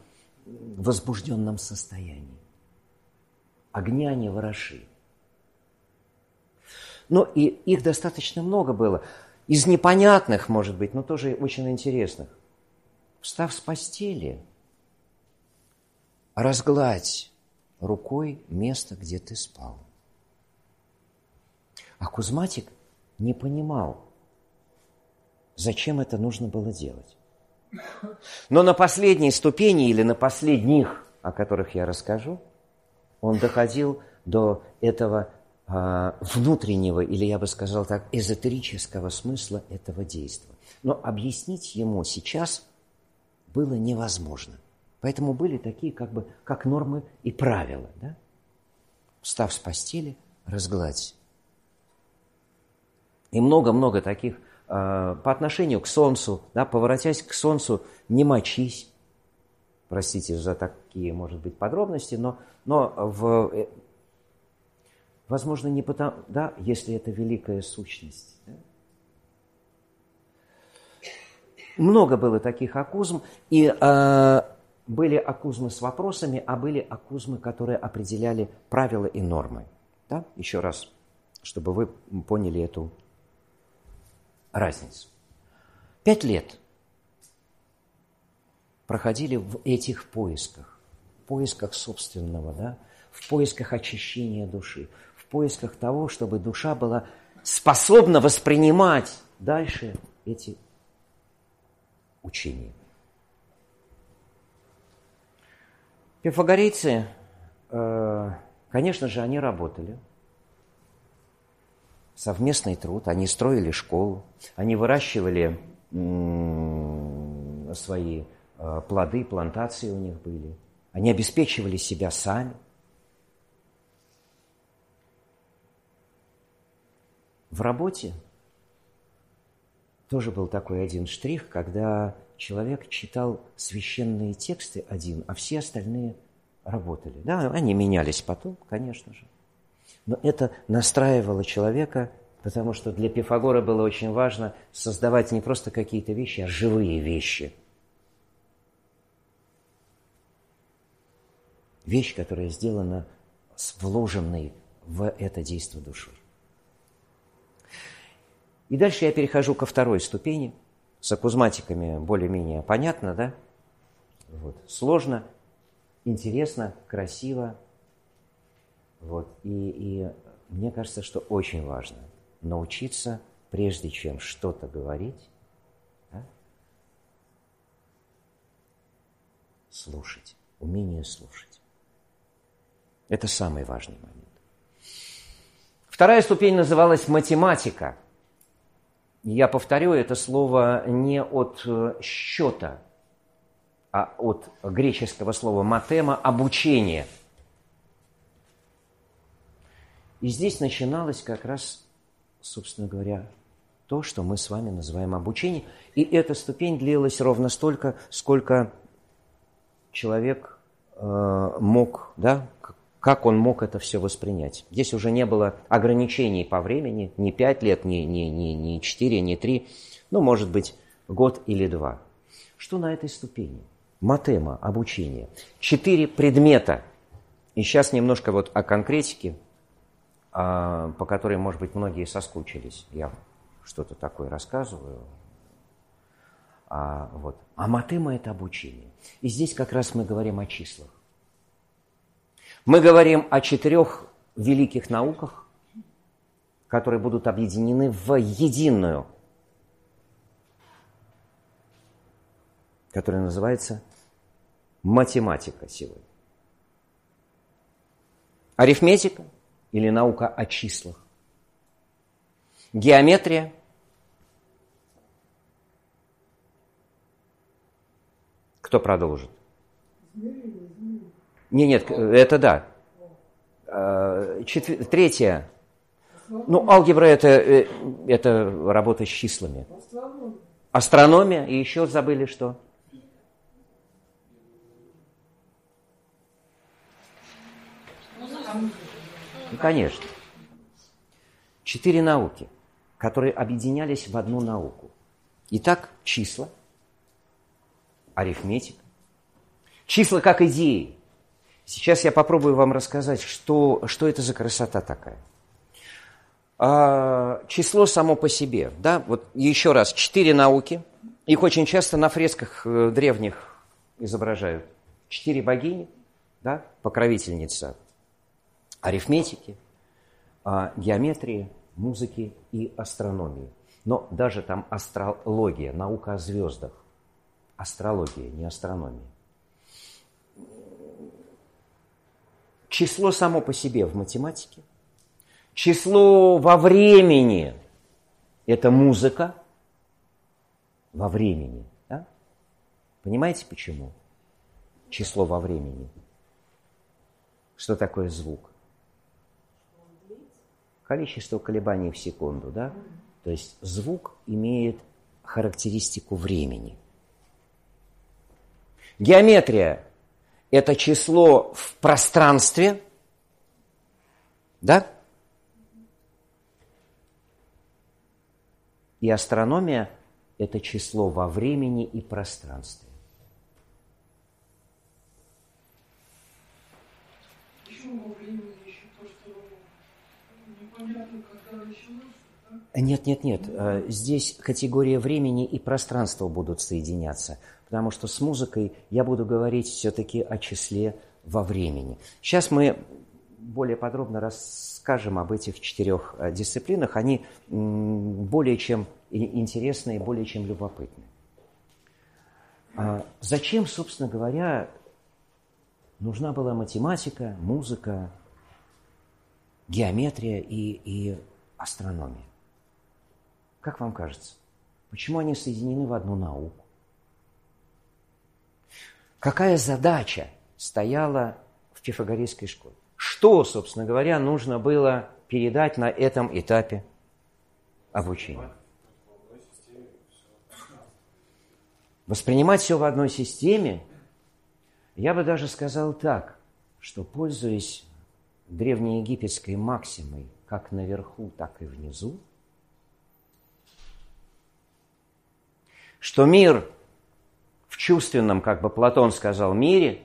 возбужденном состоянии. Огня не вороши. Ну, и их достаточно много было. Из непонятных, может быть, но тоже очень интересных. Встав с постели, разгладь рукой место, где ты спал. А Кузматик не понимал, зачем это нужно было делать. Но на последней ступени или на последних, о которых я расскажу, он доходил до этого внутреннего, или я бы сказал так, эзотерического смысла этого действия. Но объяснить ему сейчас было невозможно. Поэтому были такие как бы как нормы и правила. Да? Встав с постели, разгладь. И много-много таких э, по отношению к солнцу, да, поворотясь к солнцу, не мочись. Простите за такие, может быть, подробности, но, но в, э, возможно, не потому, да, если это великая сущность. Да? Много было таких акузм, и э, были акузмы с вопросами, а были акузмы, которые определяли правила и нормы. Да? Еще раз, чтобы вы поняли эту разницу. Пять лет проходили в этих поисках, в поисках собственного, да, в поисках очищения души, поисках того, чтобы душа была способна воспринимать дальше эти учения. Пифагорейцы, э, конечно же, они работали. Совместный труд. Они строили школу. Они выращивали свои э, плоды, плантации у них были. Они обеспечивали себя сами. В работе тоже был такой один штрих, когда человек читал священные тексты один, а все остальные работали. Да, они менялись потом, конечно же. Но это настраивало человека, потому что для Пифагора было очень важно создавать не просто какие-то вещи, а живые вещи. Вещь, которая сделана с вложенной в это действие душой. И дальше я перехожу ко второй ступени – с акузматиками более-менее понятно, да? Вот. Сложно, интересно, красиво. Вот. И, и мне кажется, что очень важно научиться, прежде чем что-то говорить, да? слушать, умение слушать. Это самый важный момент. Вторая ступень называлась математика – я повторю это слово не от э, счета, а от греческого слова матема – обучение. И здесь начиналось как раз, собственно говоря, то, что мы с вами называем обучением. И эта ступень длилась ровно столько, сколько человек э, мог, да, как он мог это все воспринять. Здесь уже не было ограничений по времени, ни пять лет, ни, ни, ни, ни четыре, ни три, ну, может быть, год или два. Что на этой ступени? Матема, обучение. Четыре предмета. И сейчас немножко вот о конкретике, а, по которой, может быть, многие соскучились. Я что-то такое рассказываю. А, вот. а матема – это обучение. И здесь как раз мы говорим о числах. Мы говорим о четырех великих науках, которые будут объединены в единую, которая называется математика сегодня. Арифметика или наука о числах. Геометрия. Кто продолжит? Не, нет, это да. Э, четвер... Третье. Ну, алгебра это, э, это работа с числами. Астрономия. И еще забыли что? Ну, конечно. Четыре науки, которые объединялись в одну науку. Итак, числа, арифметика. Числа как идеи. Сейчас я попробую вам рассказать, что, что это за красота такая. А, число само по себе. Да? Вот еще раз, четыре науки. Их очень часто на фресках э, древних изображают. Четыре богини, да? покровительница арифметики, а, геометрии, музыки и астрономии. Но даже там астрология, наука о звездах. Астрология, не астрономия. Число само по себе в математике. Число во времени – это музыка во времени. Да? Понимаете почему? Число во времени. Что такое звук? Количество колебаний в секунду, да? То есть звук имеет характеристику времени. Геометрия – это число в пространстве, да? И астрономия – это число во времени и пространстве. Нет, нет, нет. Э, здесь категория времени и пространства будут соединяться, потому что с музыкой я буду говорить все-таки о числе во времени. Сейчас мы более подробно расскажем об этих четырех э, дисциплинах. Они более чем интересны и более чем любопытны. А зачем, собственно говоря, нужна была математика, музыка, геометрия и, и астрономия? Как вам кажется, почему они соединены в одну науку? Какая задача стояла в пифагорейской школе? Что, собственно говоря, нужно было передать на этом этапе обучения? Воспринимать все в одной системе, я бы даже сказал так, что, пользуясь древнеегипетской максимой как наверху, так и внизу, что мир чувственном, как бы Платон сказал, мире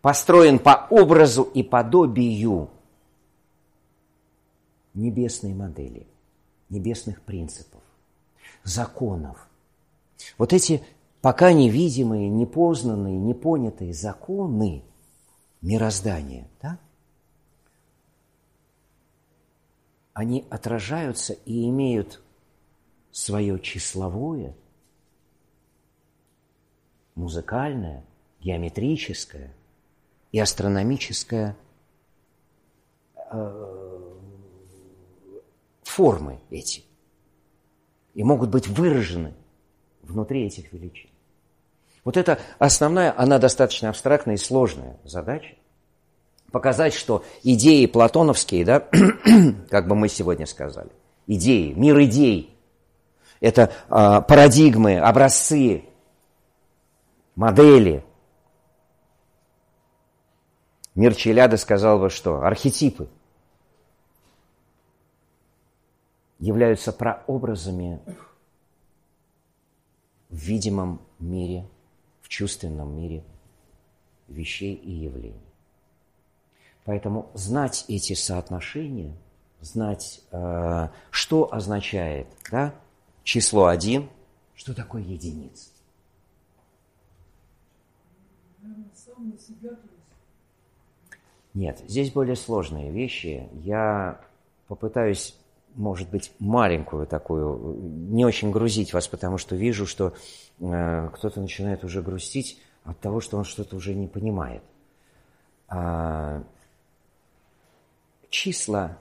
построен по образу и подобию небесной модели, небесных принципов, законов. Вот эти пока невидимые, непознанные, непонятые законы мироздания, да, они отражаются и имеют свое числовое – музыкальная, геометрическая и астрономическая э, формы эти. И могут быть выражены внутри этих величин. Вот это основная, она достаточно абстрактная и сложная задача. Показать, что идеи платоновские, да, как бы мы сегодня сказали, идеи, мир идей, это э, парадигмы, образцы модели. Мир Челяда сказал бы что? Архетипы являются прообразами в видимом мире, в чувственном мире вещей и явлений. Поэтому знать эти соотношения, знать, э, что означает да, число один, что такое единица. Нет, здесь более сложные вещи. Я попытаюсь, может быть, маленькую такую, не очень грузить вас, потому что вижу, что э, кто-то начинает уже грустить от того, что он что-то уже не понимает. А, числа,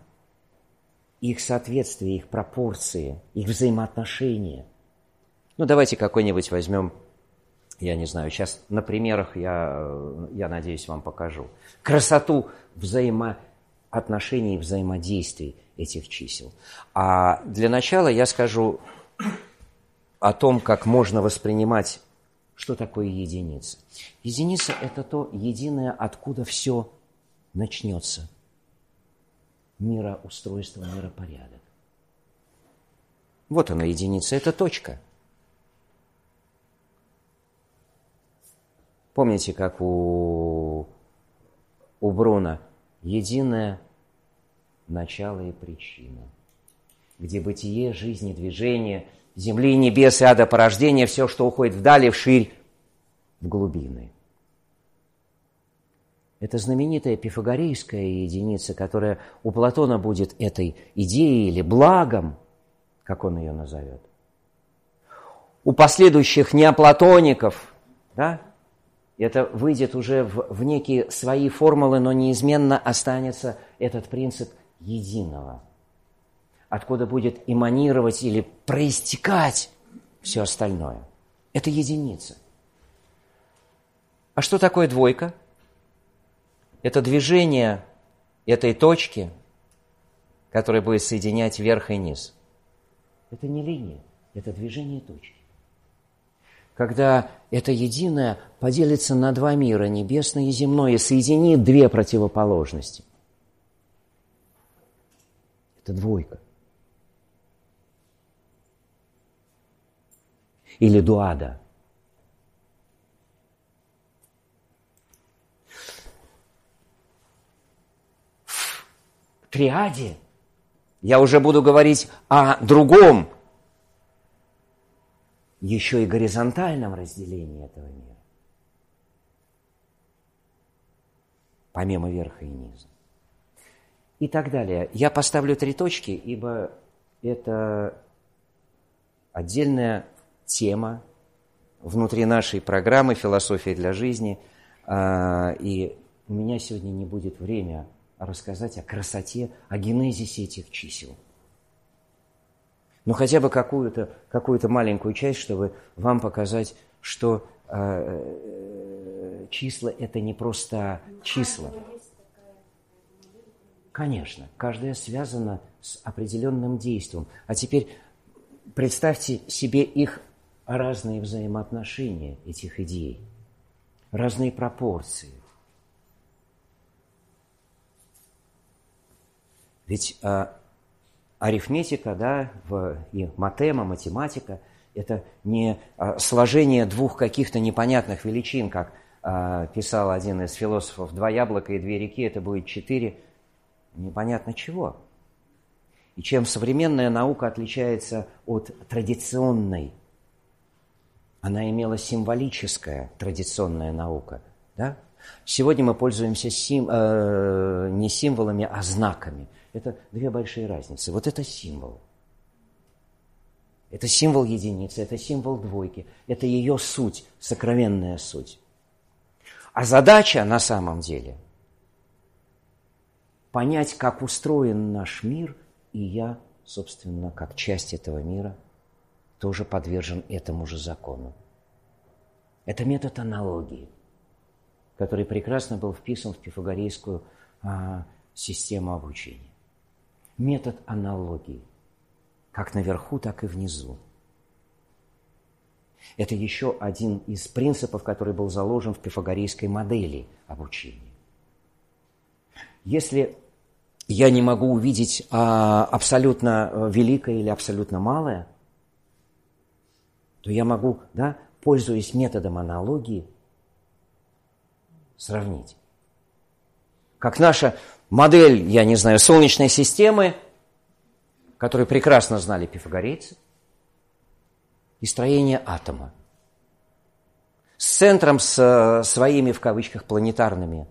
их соответствие, их пропорции, их взаимоотношения. Ну, давайте какой-нибудь возьмем я не знаю, сейчас на примерах я, я надеюсь, вам покажу. Красоту взаимо, отношений и взаимодействий этих чисел. А для начала я скажу о том, как можно воспринимать, что такое единица. Единица – это то единое, откуда все начнется. Мироустройство, миропорядок. Вот она, единица, это точка. Помните, как у, у Бруна единое начало и причина, где бытие, жизнь и движение, земли, небес и ада порождения, все, что уходит вдали, вширь, в глубины. Это знаменитая пифагорейская единица, которая у Платона будет этой идеей или благом, как он ее назовет. У последующих неоплатоников, да, это выйдет уже в, в некие свои формулы, но неизменно останется этот принцип единого, откуда будет эманировать или проистекать все остальное. Это единица. А что такое двойка? Это движение этой точки, которая будет соединять верх и низ. Это не линия, это движение точки когда это единое поделится на два мира, небесное и земное, и соединит две противоположности. Это двойка. Или дуада. В триаде я уже буду говорить о другом еще и горизонтальном разделении этого мира. Помимо верха и низа. И так далее. Я поставлю три точки, ибо это отдельная тема внутри нашей программы «Философия для жизни». А, и у меня сегодня не будет времени рассказать о красоте, о генезисе этих чисел – ну хотя бы какую-то какую маленькую часть, чтобы вам показать, что э, числа это не просто числа. Конечно, каждая связана с определенным действием. А теперь представьте себе их разные взаимоотношения этих идей, разные пропорции. Ведь а, арифметика, да, в, и матема, математика – это не а, сложение двух каких-то непонятных величин, как а, писал один из философов, два яблока и две реки – это будет четыре непонятно чего. И чем современная наука отличается от традиционной? Она имела символическая традиционная наука. Да? Сегодня мы пользуемся сим, э, не символами, а знаками. Это две большие разницы. Вот это символ. Это символ единицы, это символ двойки, это ее суть, сокровенная суть. А задача на самом деле понять, как устроен наш мир, и я, собственно, как часть этого мира, тоже подвержен этому же закону. Это метод аналогии, который прекрасно был вписан в пифагорейскую а, систему обучения метод аналогии, как наверху, так и внизу. Это еще один из принципов, который был заложен в пифагорейской модели обучения. Если я не могу увидеть а, абсолютно э, великое или абсолютно малое, то я могу, да, пользуясь методом аналогии, сравнить. Как наша модель, я не знаю, Солнечной системы, которую прекрасно знали пифагорейцы, и строение атома. С центром, с э, своими, в кавычках, планетарными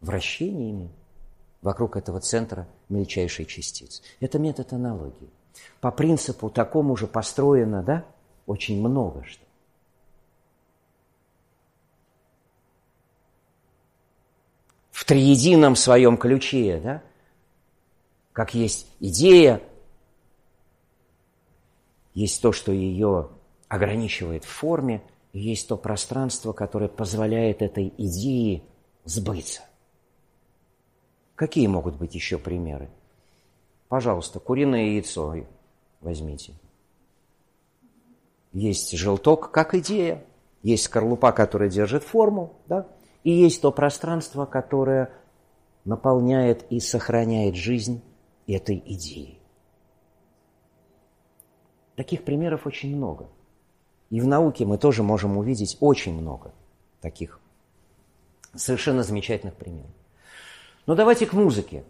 вращениями вокруг этого центра мельчайшей частицы. Это метод аналогии. По принципу такому же построено, да, очень много что. В триедином своем ключе, да? Как есть идея, есть то, что ее ограничивает в форме, и есть то пространство, которое позволяет этой идее сбыться. Какие могут быть еще примеры? Пожалуйста, куриное яйцо возьмите. Есть желток как идея, есть скорлупа, которая держит форму, да? И есть то пространство, которое наполняет и сохраняет жизнь этой идеи. Таких примеров очень много. И в науке мы тоже можем увидеть очень много таких совершенно замечательных примеров. Но давайте к музыке.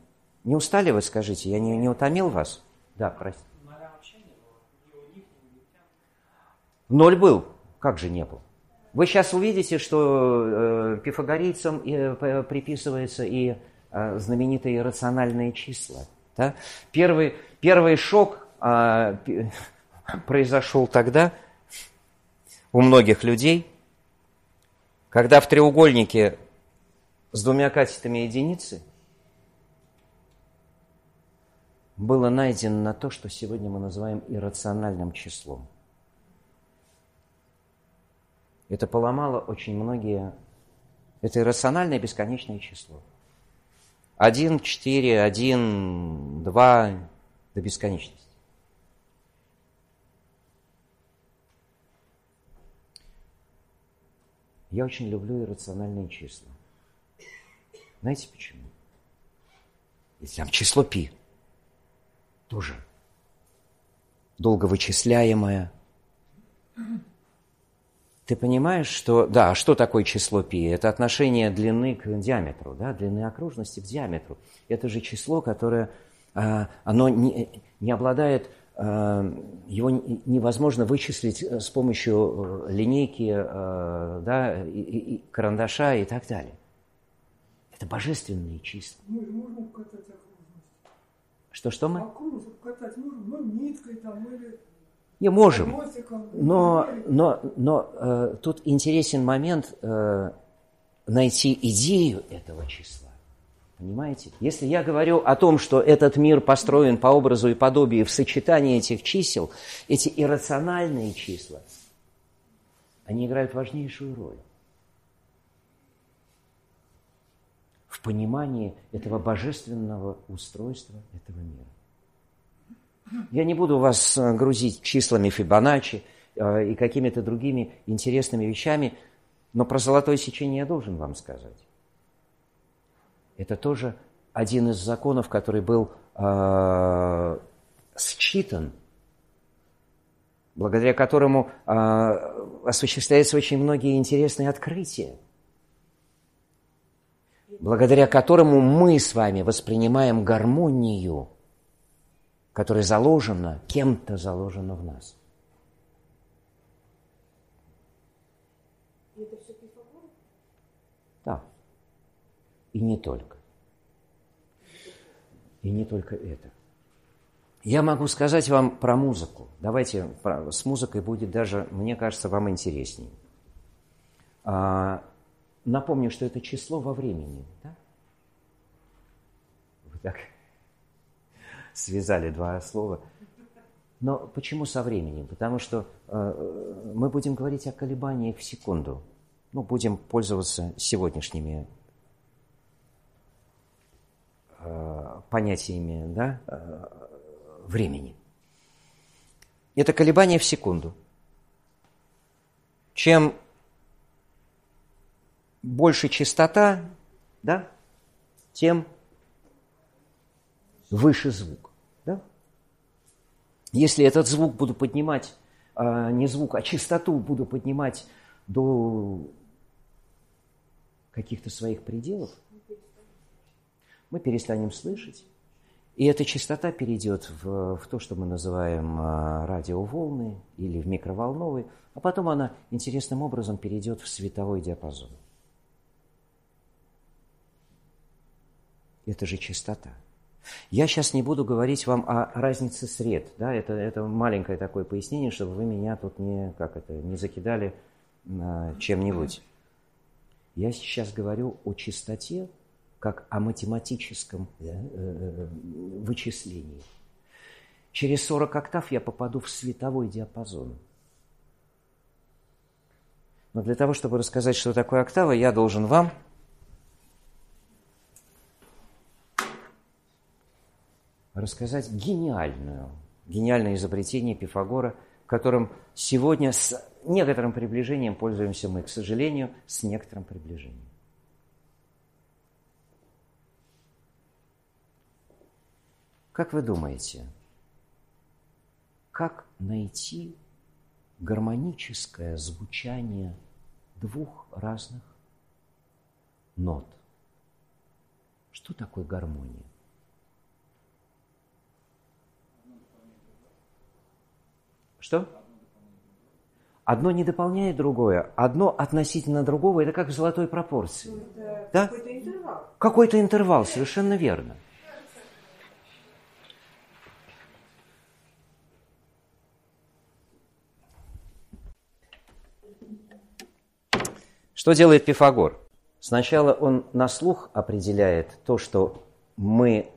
Не устали вы, скажите? Я не, не утомил вас? Да, простите. Ноль был. Как же не был? Вы сейчас увидите, что э, пифагорейцам э, приписывается и э, знаменитые иррациональные числа. Да? Первый, первый шок э, произошел тогда у многих людей, когда в треугольнике с двумя катетами единицы было найдено на то, что сегодня мы называем иррациональным числом. Это поломало очень многие... Это иррациональное бесконечное число. Один, четыре, один, два, до бесконечности. Я очень люблю иррациональные числа. Знаете почему? Если там число пи, тоже долго вычисляемое. Ты понимаешь, что... Да, что такое число пи? Это отношение длины к диаметру, да, длины окружности к диаметру. Это же число, которое... А, оно не, не обладает Э, его невозможно вычислить э, с помощью э, линейки, да, и, и, карандаша и так далее. Это божественные числа. Можно катать Что-что мы? Окружность катать можно, ну, ниткой там или... Не можем. Но, но, но э, тут интересен момент э, найти идею этого числа. Понимаете? Если я говорю о том, что этот мир построен по образу и подобию в сочетании этих чисел, эти иррациональные числа, они играют важнейшую роль в понимании этого божественного устройства этого мира. Я не буду вас э, грузить числами Фибоначчи э, и какими-то другими интересными вещами, но про золотое сечение я должен вам сказать. Это тоже один из законов, который был э, считан, благодаря которому э, осуществляются очень многие интересные открытия, благодаря которому мы с вами воспринимаем гармонию, которая заложена, кем-то заложена в нас. И не только. И не только это. Я могу сказать вам про музыку. Давайте с музыкой будет даже, мне кажется, вам интереснее. А, напомню, что это число во времени. Да? Вы так связали два слова. Но почему со временем? Потому что э, мы будем говорить о колебаниях в секунду. Ну, будем пользоваться сегодняшними Э, понятиями да, э, времени. Это колебание в секунду. Чем больше частота, да, тем выше звук. Если этот звук буду поднимать, э, не звук, а частоту буду поднимать до каких-то своих пределов – мы перестанем слышать, и эта частота перейдет в, в то, что мы называем а, радиоволны или в микроволновые, а потом она интересным образом перейдет в световой диапазон. Это же частота. Я сейчас не буду говорить вам о разнице сред. Да? Это, это маленькое такое пояснение, чтобы вы меня тут не, как это, не закидали а, чем-нибудь. Я сейчас говорю о чистоте как о математическом да, э, э, вычислении. Через 40 октав я попаду в световой диапазон. Но для того, чтобы рассказать, что такое октава, я должен вам рассказать гениальную, гениальное изобретение Пифагора, которым сегодня с некоторым приближением пользуемся мы, к сожалению, с некоторым приближением. Как вы думаете, как найти гармоническое звучание двух разных нот? Что такое гармония? Что? Одно не дополняет другое, одно относительно другого, это как в золотой пропорции. Это Да? какой-то интервал. Какой-то интервал, совершенно верно. Что делает Пифагор? Сначала он на слух определяет то, что мы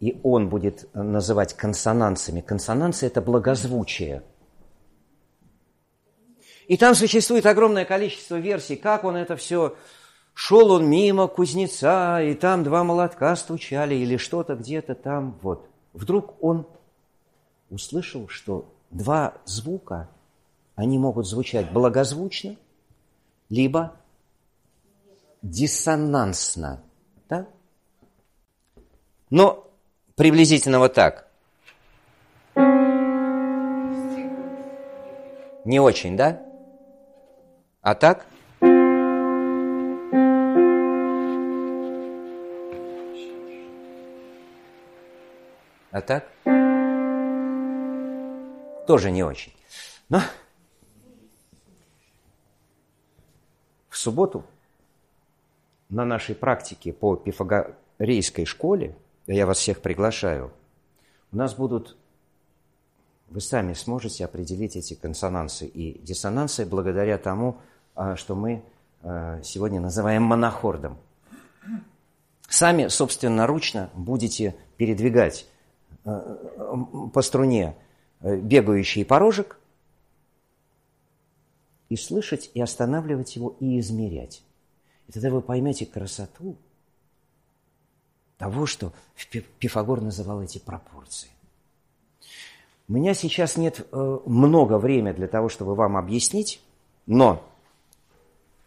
и он будет называть консонансами. Консонансы – это благозвучие. И там существует огромное количество версий, как он это все... Шел он мимо кузнеца, и там два молотка стучали, или что-то где-то там, вот. Вдруг он услышал, что два звука, они могут звучать благозвучно, либо диссонансно. Да? Но приблизительно вот так. Не очень, да? А так? А так? Тоже не очень. Но в субботу на нашей практике по пифагорейской школе, я вас всех приглашаю, у нас будут, вы сами сможете определить эти консонансы и диссонансы благодаря тому, а, что мы а, сегодня называем монохордом. Сами собственноручно будете передвигать а, по струне э, бегающий порожек и слышать, и останавливать его, и измерять. И тогда вы поймете красоту того, что Пифагор называл эти пропорции. У меня сейчас нет э, много времени для того, чтобы вам объяснить, но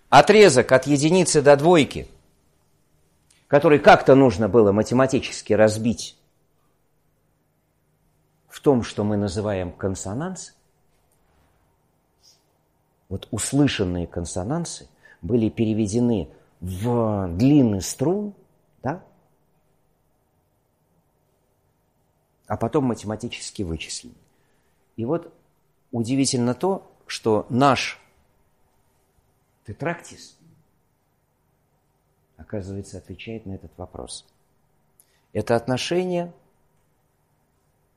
отрезок от единицы до двойки, который как-то нужно было математически разбить в том, что мы называем консонанс, вот услышанные консонансы были переведены в длинный струн, да, а потом математически вычислены. И вот удивительно то, что наш тетрактис, оказывается, отвечает на этот вопрос. Это отношение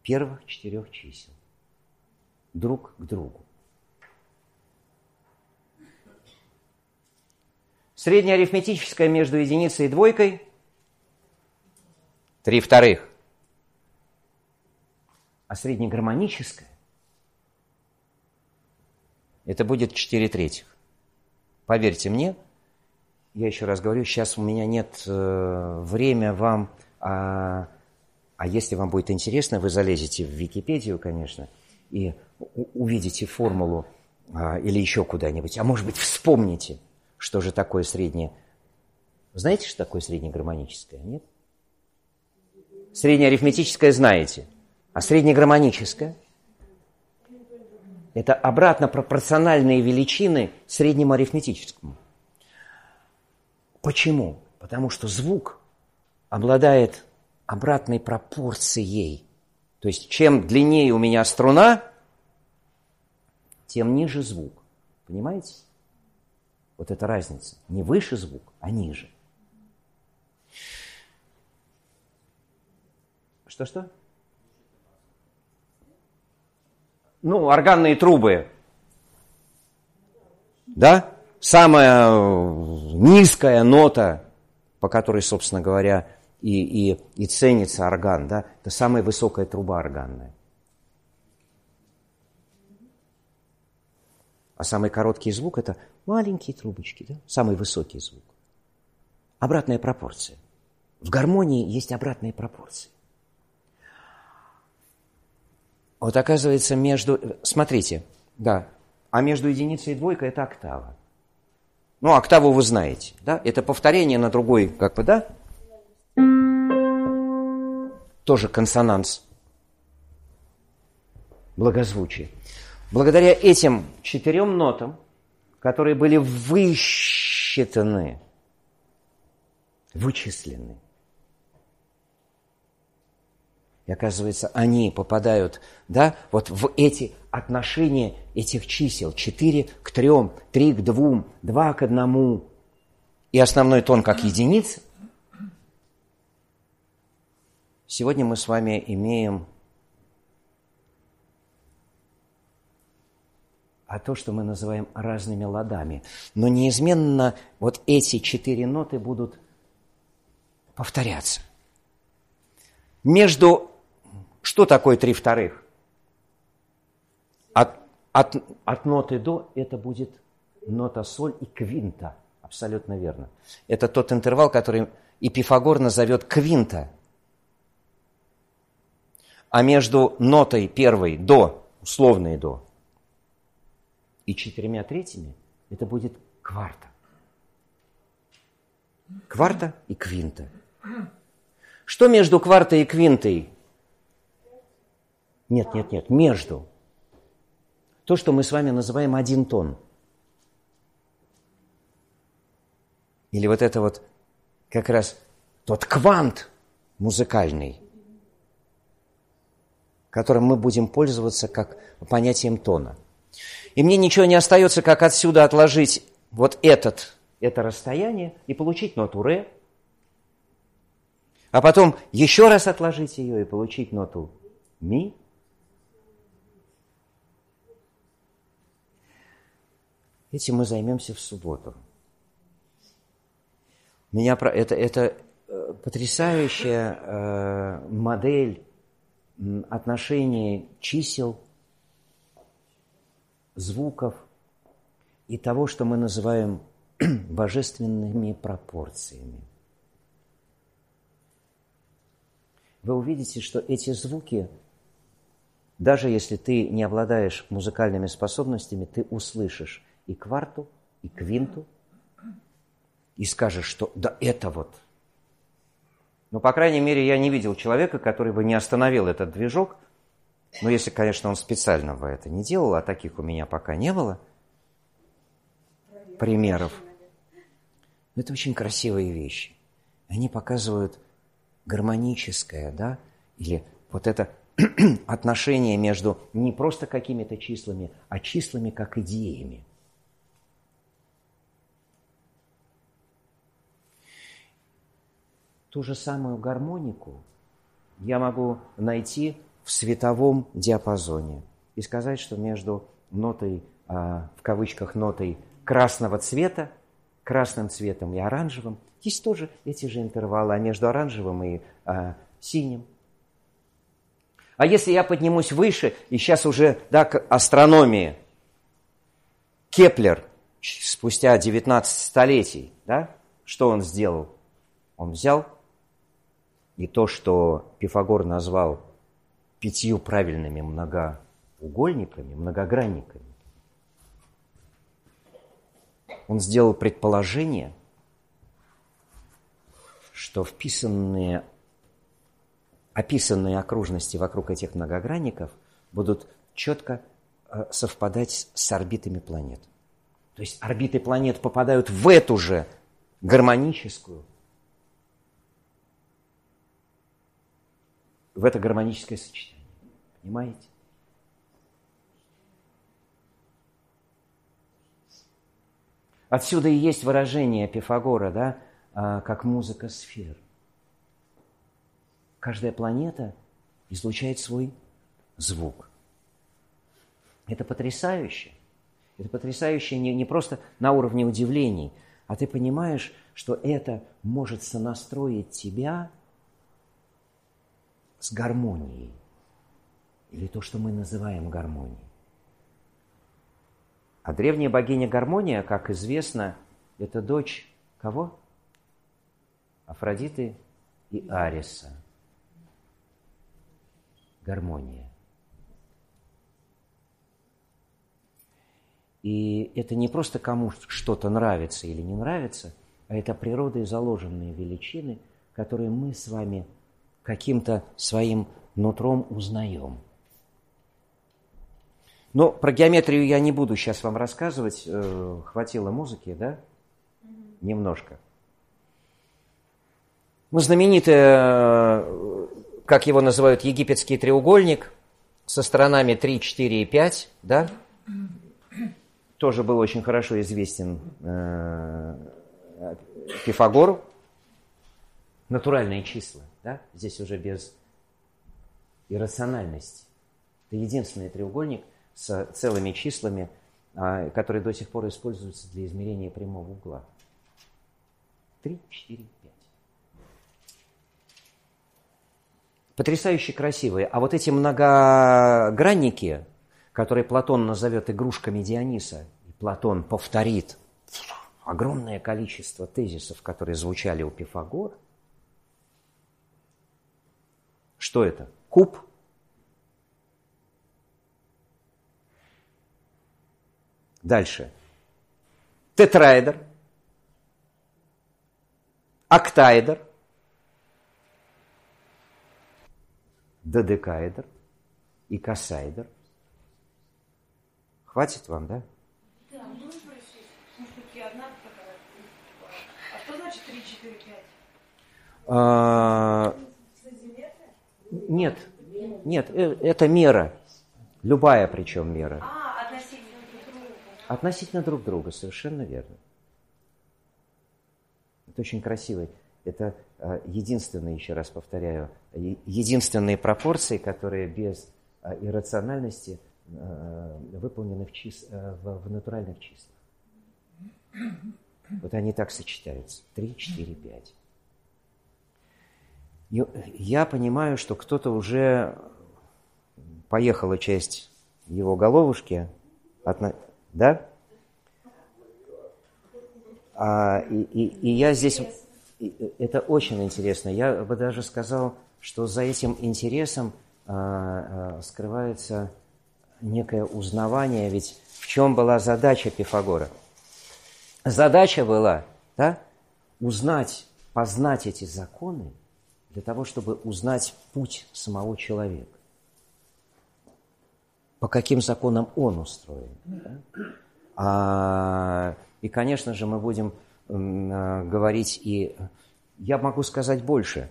первых четырех чисел друг к другу. Среднеарифметическое между единицей и двойкой – три вторых. А среднегармоническое – это будет 4 третьих. Поверьте мне, я еще раз говорю, сейчас у меня нет э, времени вам, а, а если вам будет интересно, вы залезете в Википедию, конечно, и увидите формулу а, или еще куда-нибудь, а может быть вспомните – что же такое среднее? Знаете, что такое среднегармоническое? Нет? Среднеарифметическое знаете. А среднегармоническое? Это обратно пропорциональные величины среднему арифметическому. Почему? Потому что звук обладает обратной пропорцией. То есть, чем длиннее у меня струна, тем ниже звук. Понимаете? Вот эта разница. Не выше звук, а ниже. Что-что? Ну, органные трубы. Да? Самая низкая нота, по которой, собственно говоря, и, и, и ценится орган, да, это самая высокая труба органная. А самый короткий звук – это маленькие трубочки, да? самый высокий звук. Обратная пропорция. В гармонии есть обратные пропорции. Вот оказывается, между... Смотрите, да, а между единицей и двойкой это октава. Ну, октаву вы знаете, да? Это повторение на другой, как бы, да? Тоже консонанс. Благозвучие. Благодаря этим четырем нотам, которые были высчитаны, вычислены, и оказывается, они попадают да, вот в эти отношения этих чисел. 4 к 3, 3 к 2, 2 к 1. И основной тон как единица. Сегодня мы с вами имеем а то, что мы называем разными ладами. Но неизменно вот эти четыре ноты будут повторяться. Между что такое три вторых? От, от, от ноты до это будет нота соль и квинта. Абсолютно верно. Это тот интервал, который и Пифагор назовет квинта. А между нотой первой до, условной до, и четырьмя третьими, это будет кварта. Кварта и квинта. Что между квартой и квинтой? Нет, нет, нет, между. То, что мы с вами называем один тон. Или вот это вот как раз тот квант музыкальный, которым мы будем пользоваться как понятием тона. И мне ничего не остается, как отсюда отложить вот этот, это расстояние и получить ноту ре, а потом еще раз отложить ее и получить ноту ми, Этим мы займемся в субботу. Меня про это, это э, потрясающая э, модель отношений чисел, звуков и того, что мы называем божественными пропорциями. Вы увидите, что эти звуки, даже если ты не обладаешь музыкальными способностями, ты услышишь и кварту, и квинту, и скажешь, что да это вот. Но, по крайней мере, я не видел человека, который бы не остановил этот движок. Но если, конечно, он специально бы это не делал, а таких у меня пока не было примеров. Это очень красивые вещи. Они показывают гармоническое, да, или вот это отношение между не просто какими-то числами, а числами как идеями. Ту же самую гармонику я могу найти в световом диапазоне и сказать, что между нотой, а, в кавычках, нотой красного цвета, красным цветом и оранжевым, есть тоже эти же интервалы, а между оранжевым и а, синим. А если я поднимусь выше, и сейчас уже да, к астрономии, Кеплер, спустя 19 столетий, да, что он сделал? Он взял и то, что Пифагор назвал пятью правильными многоугольниками, многогранниками, он сделал предположение, что вписанные, описанные окружности вокруг этих многогранников будут четко э, совпадать с орбитами планет. То есть орбиты планет попадают в эту же гармоническую в это гармоническое сочетание. Понимаете? Отсюда и есть выражение Пифагора, да, а, как музыка сфер. Каждая планета излучает свой звук. Это потрясающе. Это потрясающе не, не просто на уровне удивлений, а ты понимаешь, что это может сонастроить тебя с гармонией, или то, что мы называем гармонией. А древняя богиня гармония, как известно, это дочь кого? Афродиты и Ариса. Гармония. И это не просто кому что-то нравится или не нравится, а это природой заложенные величины, которые мы с вами – каким-то своим нутром узнаем. Но про геометрию я не буду сейчас вам рассказывать. Э, хватило музыки, да? Немножко. Ну, знаменитый, э, как его называют, египетский треугольник со сторонами 3, 4 и 5, да? Тоже был очень хорошо известен э, Пифагору. Натуральные числа, да? Здесь уже без иррациональности. Это единственный треугольник – с целыми числами, а, которые до сих пор используются для измерения прямого угла. 3, 4, 5. Потрясающе красивые. А вот эти многогранники, которые Платон назовет игрушками Диониса, и Платон повторит огромное количество тезисов, которые звучали у Пифагора. Что это? Куб – Дальше. Тетраэдр, октаэдр, додекаэдр и косаэдр. Хватит вам, да? Да, можно спросить? Может быть, и одна такая? А что значит 3, 4, 5? Нет, нет, э, это мера. Любая причем мера. А, Относительно друг друга, совершенно верно. Это очень красиво. Это э, единственные, еще раз повторяю, единственные пропорции, которые без э, иррациональности выполнены в, чис... в, в натуральных числах. Вот они так сочетаются. Три, четыре, пять. Я понимаю, что кто-то уже поехала часть его головушки да? А, и, и, и я здесь... Это очень интересно. Я бы даже сказал, что за этим интересом а, а, скрывается некое узнавание. Ведь в чем была задача Пифагора? Задача была да, узнать, познать эти законы для того, чтобы узнать путь самого человека по каким законам он устроен. Да? А, и, конечно же, мы будем а, говорить и... Я могу сказать больше,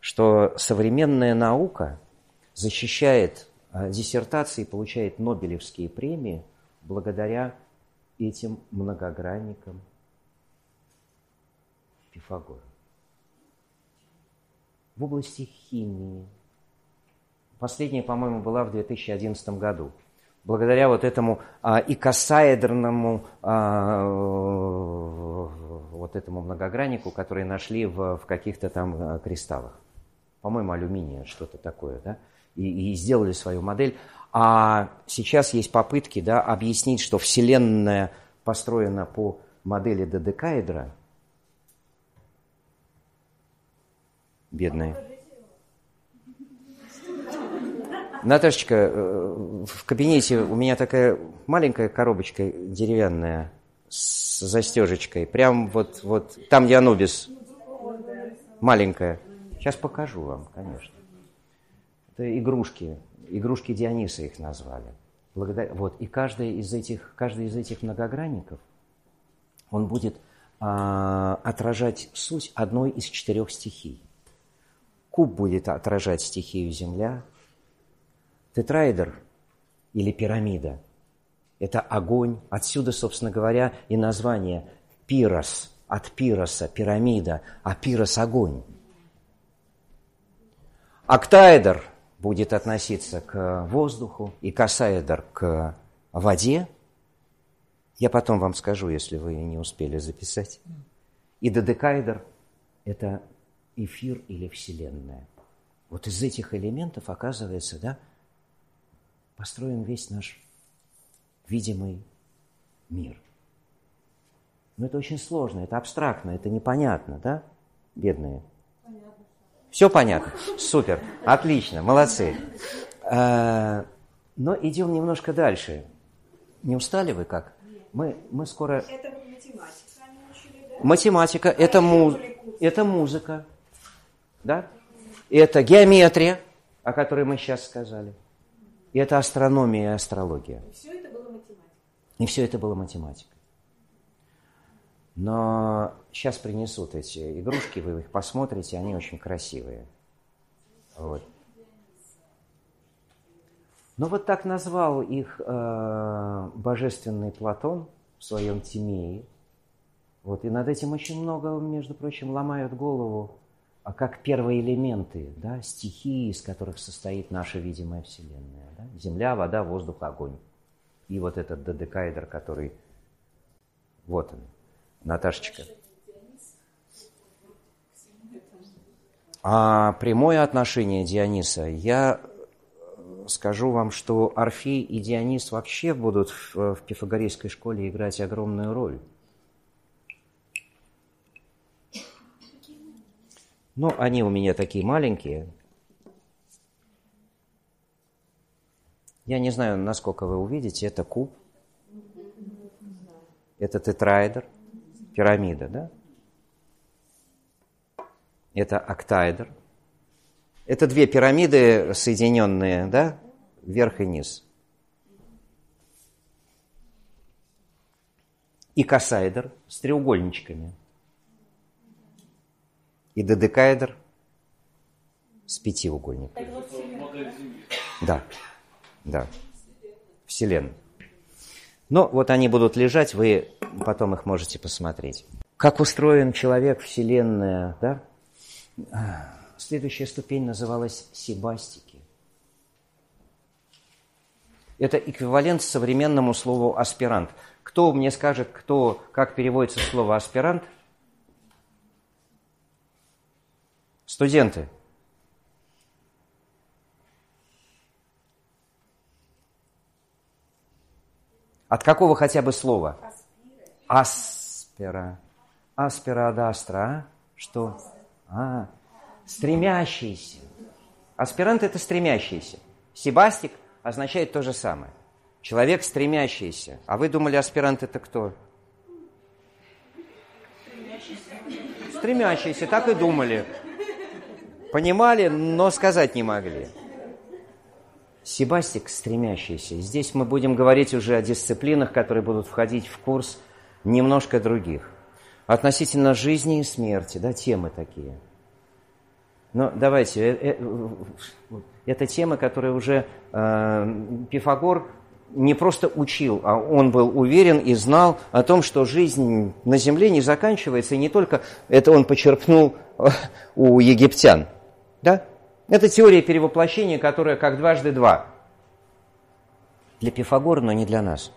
что современная наука защищает а, диссертации, получает Нобелевские премии благодаря этим многогранникам Пифагора. В области химии, Последняя, по-моему, была в 2011 году. Благодаря вот этому а, икосаэдерному а, вот этому многограннику, который нашли в, в каких-то там а, кристаллах. По-моему, алюминия, что-то такое, да? И, и сделали свою модель. А сейчас есть попытки да, объяснить, что Вселенная построена по модели додекаэдра. Бедная. Наташечка, э, в кабинете у меня такая маленькая коробочка деревянная с застежечкой. Прям вот, вот там, где. Маленькая. Сейчас покажу вам, конечно. Это игрушки. Игрушки Диониса их назвали. Благодаря, вот, и каждый из этих, каждый из этих многогранников, он будет а, отражать суть одной из четырех стихий. Куб будет отражать стихию Земля, Тетраэдр или пирамида – это огонь. Отсюда, собственно говоря, и название пирос, от пироса, пирамида, а пирос – огонь. Октаэдр будет относиться к воздуху и косаэдр к воде. Я потом вам скажу, если вы не успели записать. И додекаэдр – это эфир или вселенная. Вот из этих элементов оказывается, да, построен весь наш видимый мир. Но это очень сложно, это абстрактно, это непонятно, да, бедные? Понятно. Все понятно? Супер, отлично, молодцы. А, но идем немножко дальше. Не устали вы как? Мы, мы скоро... Это математика? Математика – это, А му... это музыка, да? Это геометрия, о которой мы сейчас сказали. И это астрономия и астрология. И все это было математика. И все это было математикой. Но сейчас принесут эти игрушки, вы их посмотрите, они очень красивые. Вот. Ну вот так назвал их э, божественный Платон в своем Тимее. Вот, и над этим очень много, между прочим, ломают голову, а как первые элементы, да, стихии, из которых состоит наша видимая Вселенная. Да? Земля, вода, воздух, огонь. И вот этот додекаэдр, который... Вот он, Наташечка. А прямое отношение Диониса, я скажу вам, что Орфей и Дионис вообще будут в, в пифагорейской школе играть огромную роль. Ну, они у меня такие маленькие. Я не знаю, насколько вы увидите, это куб, это тетраэдр, пирамида, да? Это октаэдр. Это две пирамиды, соединенные, да, вверх и низ. И косаэдр с треугольничками. И додекаэдр с пятиугольниками. Да, да. Вселенная. Но вот они будут лежать, вы потом их можете посмотреть. Как устроен человек, Вселенная, да? Следующая ступень называлась сибастики. Это эквивалент современному слову аспирант. Кто мне скажет, кто, как переводится слово аспирант? Студенты. От какого хотя бы слова? Аспера. Аспера ad astra. а? Что? А, стремящийся. Аспирант – это стремящийся. Сибастик означает то же самое. Человек стремящийся. А вы думали, аспирант – это кто? Стремящийся, так и думали. Понимали, но сказать не могли. Сибастик – стремящийся. Здесь мы будем говорить уже о дисциплинах, которые будут входить в курс немножко других. Относительно жизни и смерти, да, темы такие. Но давайте, э, э, это темы, которые уже э, Пифагор не просто учил, а он был уверен и знал о том, что жизнь на Земле не заканчивается, и не только это он почерпнул у египтян. Да? Это теория перевоплощения, которая как дважды два. Для Пифагора, но не для нас.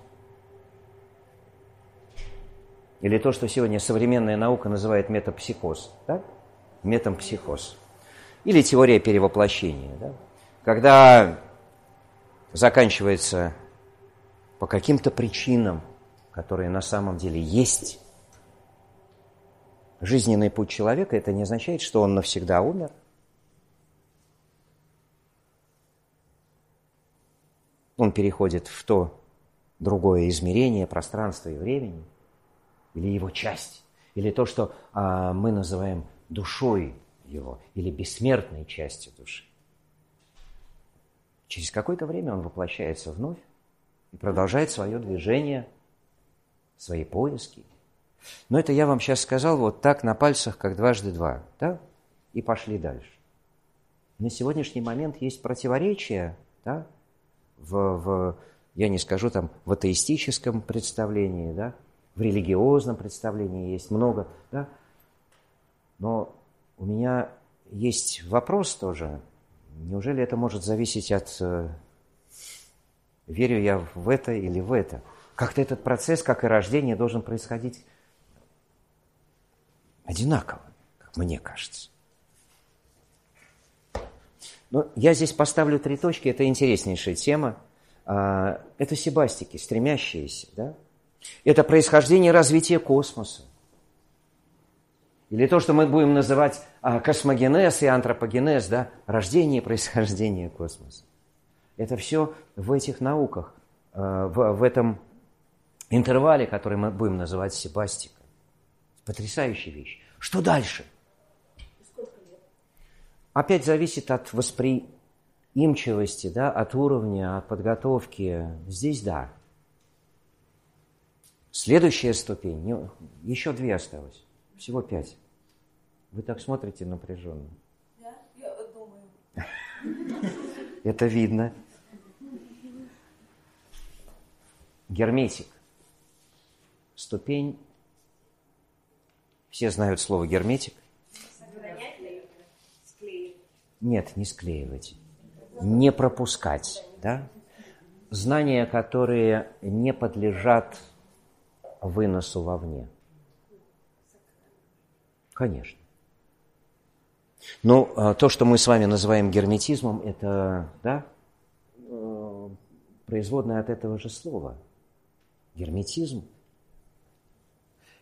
Или то, что сегодня современная наука называет метапсихоз. Да? Метампсихоз. Или теория перевоплощения. Да? Когда заканчивается по каким-то причинам, которые на самом деле есть, жизненный путь человека, это не означает, что он навсегда умер. Он переходит в то другое измерение пространства и времени, или его часть, или то, что а, мы называем душой его, или бессмертной частью души. Через какое-то время он воплощается вновь и продолжает свое движение, свои поиски. Но это я вам сейчас сказал вот так на пальцах, как дважды два, да? И пошли дальше. На сегодняшний момент есть противоречия, да? В, в, я не скажу там, в атеистическом представлении, да? В религиозном представлении есть много, да? Но у меня есть вопрос тоже. Неужели это может зависеть от э, верю я в это или в это? Как-то этот процесс, как и рождение, должен происходить одинаково, как мне кажется. Но я здесь поставлю три точки, это интереснейшая тема. А, Это сибастики, стремящиеся, да? Это происхождение и развитие космоса. Или то, что мы будем называть а, космогенез и антропогенез, да, рождение и происхождение космоса. Это все в этих науках, а, в, этом интервале, который мы будем называть Себастика. Потрясающая вещь. Что дальше? Опять зависит от восприимчивости, да, от уровня, от подготовки. Здесь да. Следующая ступень, ну, еще две осталось, всего пять. Вы так смотрите напряженно. Да? Я думаю. Это видно. Герметик. Ступень. Все знают слово герметик. Нет, не склеивать. Не пропускать. Да? Знания, которые не подлежат выносу вовне. Конечно. Ну, а, то, что мы с вами называем герметизмом, это, да, э, производное от этого же слова. Герметизм.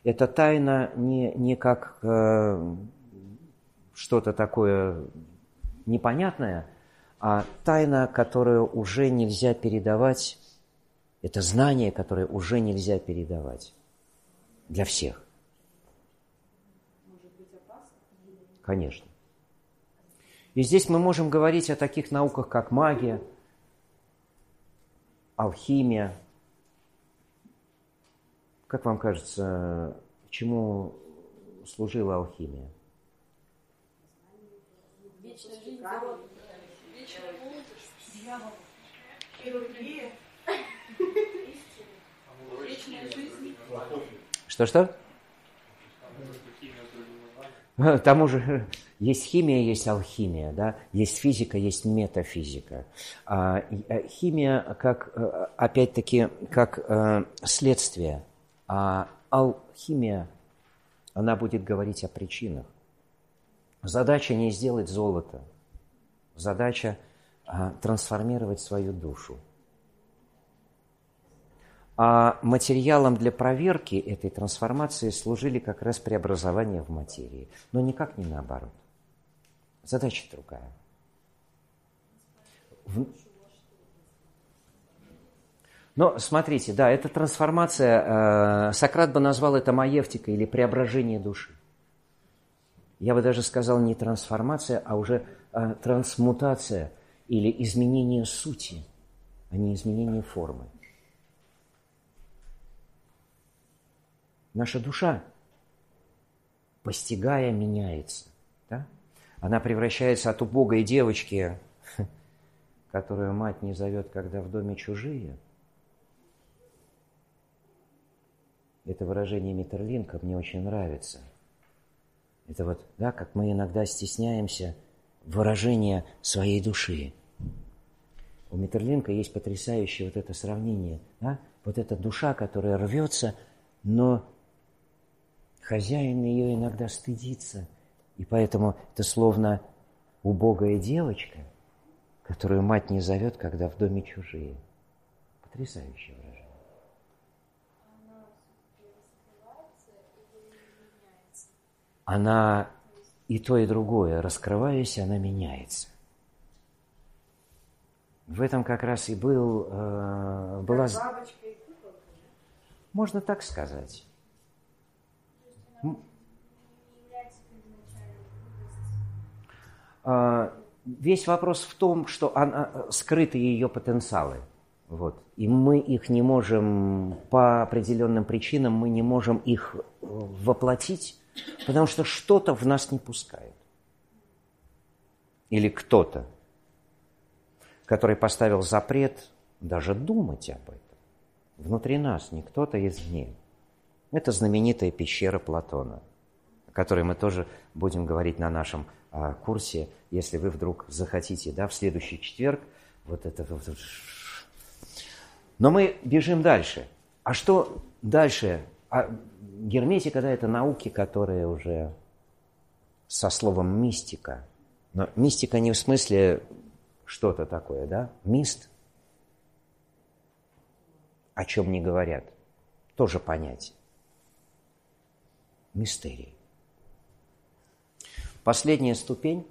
Это тайна не, не как э, что-то такое непонятное, а тайна, которую уже нельзя передавать, это знание, которое уже нельзя передавать для всех. Конечно. И здесь мы можем говорить о таких науках, как магия, алхимия. Как вам кажется, чему служила алхимия? Вечная жизнь. Молодость. Дьявол. Хирургия. Вечная жизнь. Что-что? Тому же есть химия, есть алхимия, да? есть физика, есть метафизика. А, э, химия как, э, опять-таки, как э, следствие, а алхимия, она будет говорить о причинах. Задача не сделать золото, задача а, трансформировать свою душу. А материалом для проверки этой трансформации служили как раз преобразования в материи, но никак не наоборот. Задача другая. Но смотрите, да, эта трансформация, э, Сократ бы назвал это маевтика или преображение души. Я бы даже сказал не трансформация, а уже э, трансмутация или изменение сути, а не изменение формы. Наша душа, постигая, меняется. Да? Она превращается от убогой девочки, которую мать не зовет, когда в доме чужие. Это выражение Митерлинка мне очень нравится. Это вот, да, как мы иногда стесняемся выражения своей души. У Митерлинка есть потрясающее вот это сравнение, да? Вот эта душа, которая рвется, но хозяин ее иногда стыдится. И поэтому это словно убогая девочка, которую мать не зовет, когда в доме чужие. Потрясающее выражение. Она и то, и другое, раскрываясь, она меняется. В этом как раз и был, э, была... Можно так сказать. А, весь вопрос в том, что она, скрыты ее потенциалы. Вот. И мы их не можем, по определенным причинам, мы не можем их э, воплотить, потому что что-то в нас не пускает. Или кто-то, который поставил запрет даже думать об этом. Внутри нас, не кто-то извне. Это знаменитая пещера Платона, о которой мы тоже будем говорить на нашем а, курсе, если вы вдруг захотите, да, в следующий четверг. Вот это вот. Но мы бежим дальше. А что дальше? А герметика, да, это науки, которые уже со словом мистика. Но мистика не в смысле что-то такое, да? Мист. О чем не говорят. Тоже понятие мистерий. Последняя ступень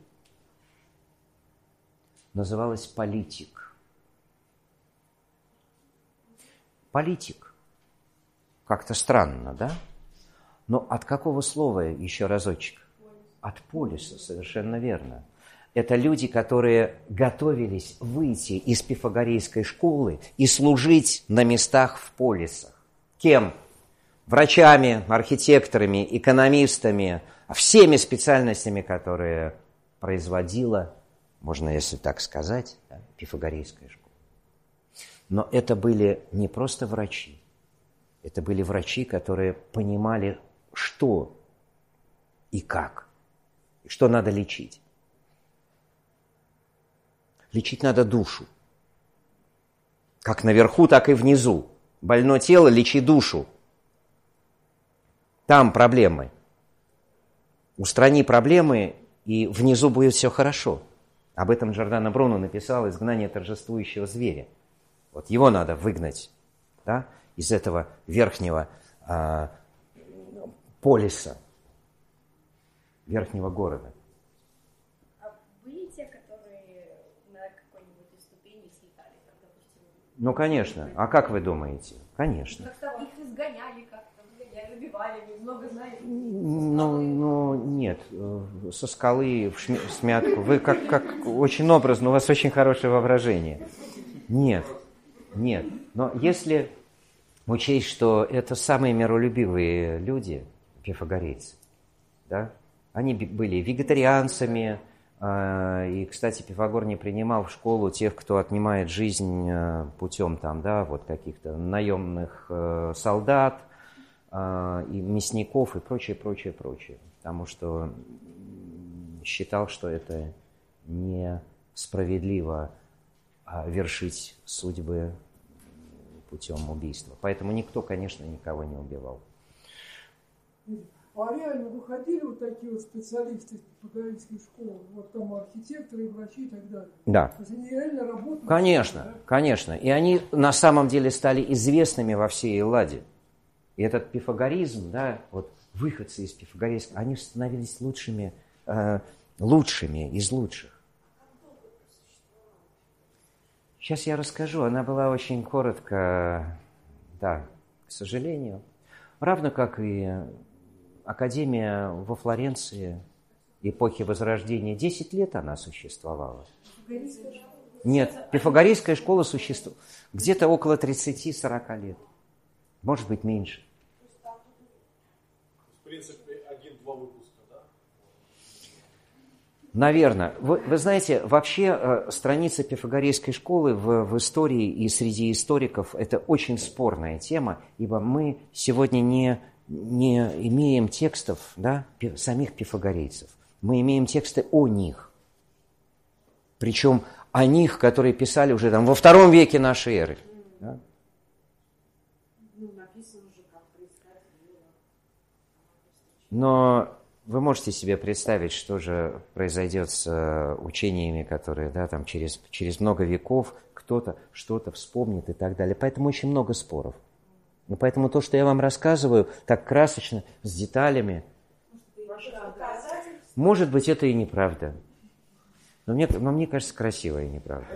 называлась политик. Политик Как-то странно, да? Но от какого слова еще разочек? От полиса, совершенно верно. Это люди, которые готовились выйти из пифагорейской школы и служить на местах в полисах. Кем? Врачами, архитекторами, экономистами, всеми специальностями, которые производила, можно если так сказать, пифагорейская школа. Но это были не просто врачи, это были врачи, которые понимали, что и как, что надо лечить. Лечить надо душу. Как наверху, так и внизу. Больное тело, лечи душу. Там проблемы. Устрани проблемы, и внизу будет все хорошо. Об этом Джордано Бруно написал «Изгнание торжествующего зверя». Вот его надо выгнать да, из этого верхнего а, полиса, верхнего города. А были те, которые на какой-нибудь из ступеней слетали, как, допустим? Ну, конечно. А как вы думаете? Конечно. Как-то их изгоняли как-то, изгоняли, убивали, много знаете. Ну, ну, нет, э, со скалы в шме- смятку. Вы как, как очень образно, у вас очень хорошее воображение. Нет, нет. Но если учесть, что это самые миролюбивые люди, пифагорейцы, да, они были вегетарианцами, а, и, кстати, Пифагор не принимал в школу тех, кто отнимает жизнь э, путем там, да, вот каких-то наемных э, солдат, а, и мясников и прочее, прочее, прочее. Потому что считал, что это несправедливо а, вершить судьбы путем убийства. Поэтому никто, конечно, никого не убивал. А реально выходили вот такие вот специалисты из пифагорейской школы, вот там архитекторы, врачи и так далее. Да. То есть они реально работали. Конечно, да? конечно. И они на самом деле стали известными во всей Элладе. И этот пифагоризм, да, вот выходцы из пифагорейского, они становились лучшими, э, лучшими из лучших. Сейчас я расскажу. Она была очень коротко, да, к сожалению. Равно как и Академия во Флоренции эпохи Возрождения. 10 лет она существовала. Нет, пифагорейская школа существует где-то около 30-40 лет. Может быть, меньше. В принципе, один-два выпуска, да? Наверное. Вы, вы знаете, вообще э, страница пифагорейской школы в, в истории и среди историков – это очень спорная тема, ибо мы сегодня не, не имеем текстов да, самих пифагорейцев. Мы имеем тексты о них. Причем о них, которые писали уже там, во втором веке нашей эры. да. Ну. Но вы можете себе представить, что же произойдет с э, учениями, которые да, там через, через много веков кто-то что-то вспомнит и так далее. Поэтому очень много споров. И поэтому то, что я вам рассказываю, так красочно, с деталями, может быть, это и неправда. Но мне, но мне кажется, красиво неправда.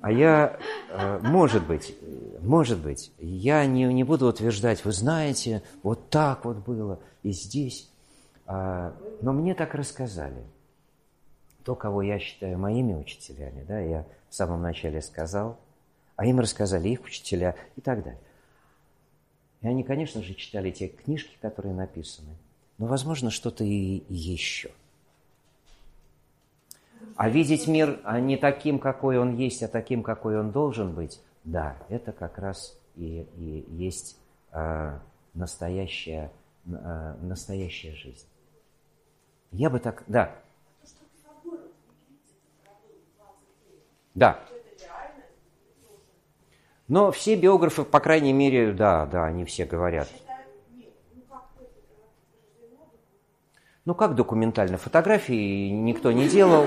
А я, э, может быть, может быть, я не, не буду утверждать, вы знаете, вот так вот было и здесь. А, но мне так рассказали. То, кого я считаю моими учителями, да, я в самом начале сказал, а им рассказали их учителя и так далее. И они, конечно же, читали те книжки, которые написаны, но, возможно, что-то и еще. А видеть мир а не таким, какой он есть, а таким, какой он должен быть, да, это как раз и, и есть э, настоящая, э, настоящая жизнь. Я бы так, да. Да. Но все биографы, по крайней мере, да, да, они все говорят. Ну как документально? Фотографии никто не делал.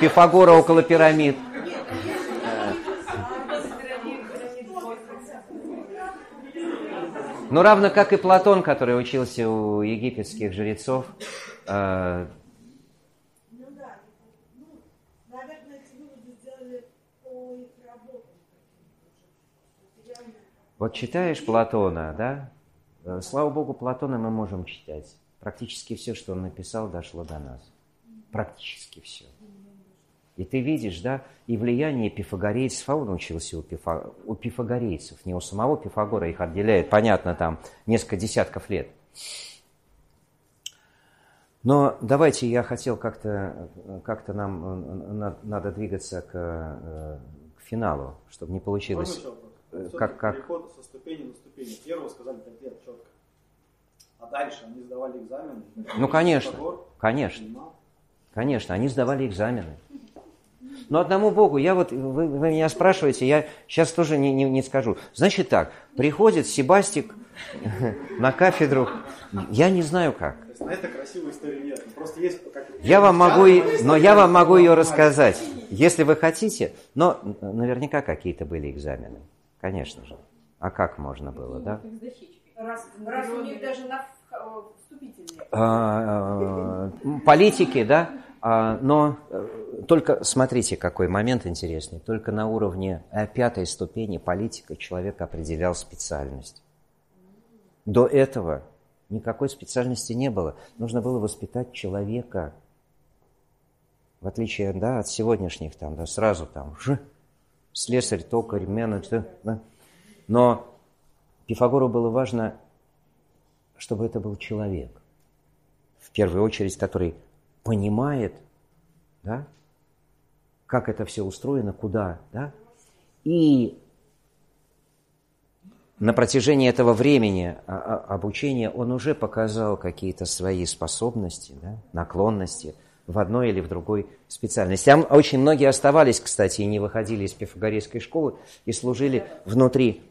Пифагора около пирамид. Ну, равно как и Платон, который учился у египетских жрецов. э, Ну да, ну, наверное, эти выводы сделали по их работам каким-то уже. Это реально Вот читаешь Платона, да? Э, слава Богу, Платона мы можем читать. Практически все, что он написал, дошло до нас. Практически все. И ты видишь, да, и влияние пифагорейцев, а он учился у, пифа, у пифагорейцев, не у самого Пифагора, их отделяет, понятно, там несколько десятков лет. Но давайте, я хотел как-то, как нам надо двигаться к, к финалу, чтобы не получилось... Как, как... Переход со ступени на ступень. Первого сказали 5 лет четко. А дальше они сдавали экзамены. Ну, конечно, конечно. Конечно, они сдавали экзамены. Но одному Богу, я вот, вы, вы меня спрашиваете, я сейчас тоже не, не, не скажу. Значит так, приходит Себастик на кафедру, я не знаю как. На это красивой истории нет. Просто есть как... Я вам могу, но я вам могу ее рассказать, если вы хотите. Но наверняка какие-то были экзамены, конечно же. А как можно было, да? Раз, раз у них даже на вступительные. А, а, политики, да? А, но э, только смотрите, какой момент интересный. Только на уровне э, пятой ступени политика человек определял специальность. До этого никакой специальности не было. Нужно было воспитать человека. В отличие да, от сегодняшних, там, да, сразу там, ж, слесарь, токарь, менеджер. Да. Но Пифагору было важно, чтобы это был человек. В первую очередь, который понимает, да, как это все устроено, куда, да, и на протяжении этого времени а, а, обучения он уже показал какие-то свои способности, да, наклонности в одной или в другой специальности. Там очень многие оставались, кстати, и не выходили из пифагорейской школы и служили внутри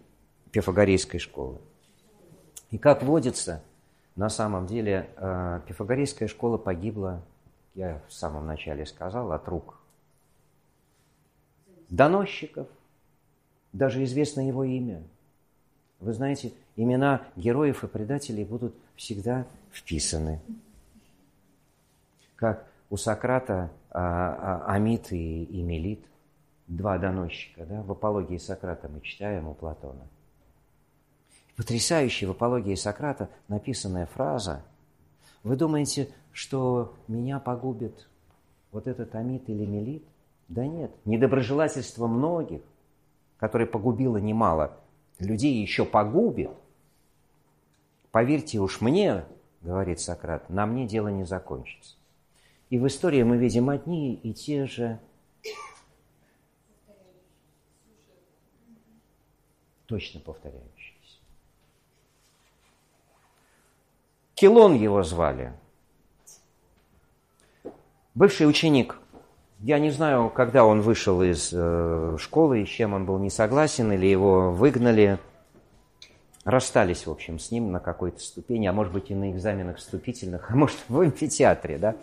пифагорейской школы. И как водится, на самом деле а, пифагорейская школа погибла я в самом начале сказал, от рук доносчиков, даже известно его имя. Вы знаете, имена героев и предателей будут всегда вписаны. Как у Сократа а, а, Амит и, и Мелит, два доносчика, да, в апологии Сократа мы читаем у Платона. Потрясающая в апологии Сократа написанная фраза. Вы думаете, что меня погубит вот этот амид или мелит? Да нет, недоброжелательство многих, которое погубило немало людей, еще погубит. Поверьте уж мне, говорит Сократ, на мне дело не закончится. И в истории мы видим одни и те же точно повторяющиеся. Килон его звали – Бывший ученик. Я не знаю, когда он вышел из э, школы и с чем он был не согласен, или его выгнали. Расстались, в общем, с ним на какой-то ступени, а может быть и на экзаменах вступительных, а может в амфитеатре, да.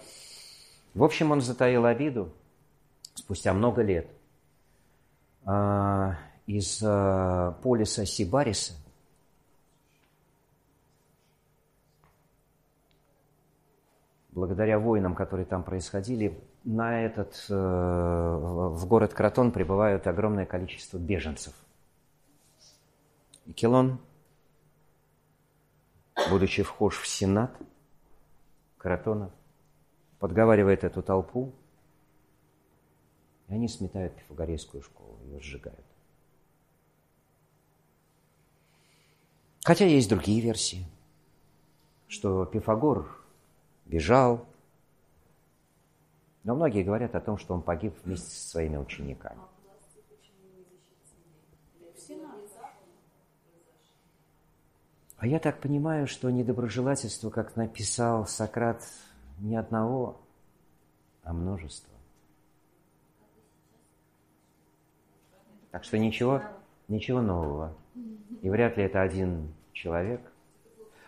В общем, он затаил обиду спустя много лет. А, из а, полиса Сибариса благодаря войнам, которые там происходили, на этот, э, в город Кратон прибывают огромное количество беженцев. И Келон, будучи вхож в Сенат Кратона, подговаривает эту толпу, и они сметают Пифагорейскую школу, ее сжигают. Хотя есть другие версии, что Пифагор бежал. Но многие говорят о том, что он погиб вместе со своими учениками. А я так понимаю, что недоброжелательство, как написал Сократ, не одного, а множество. Так что ничего, ничего нового. И вряд ли это один человек.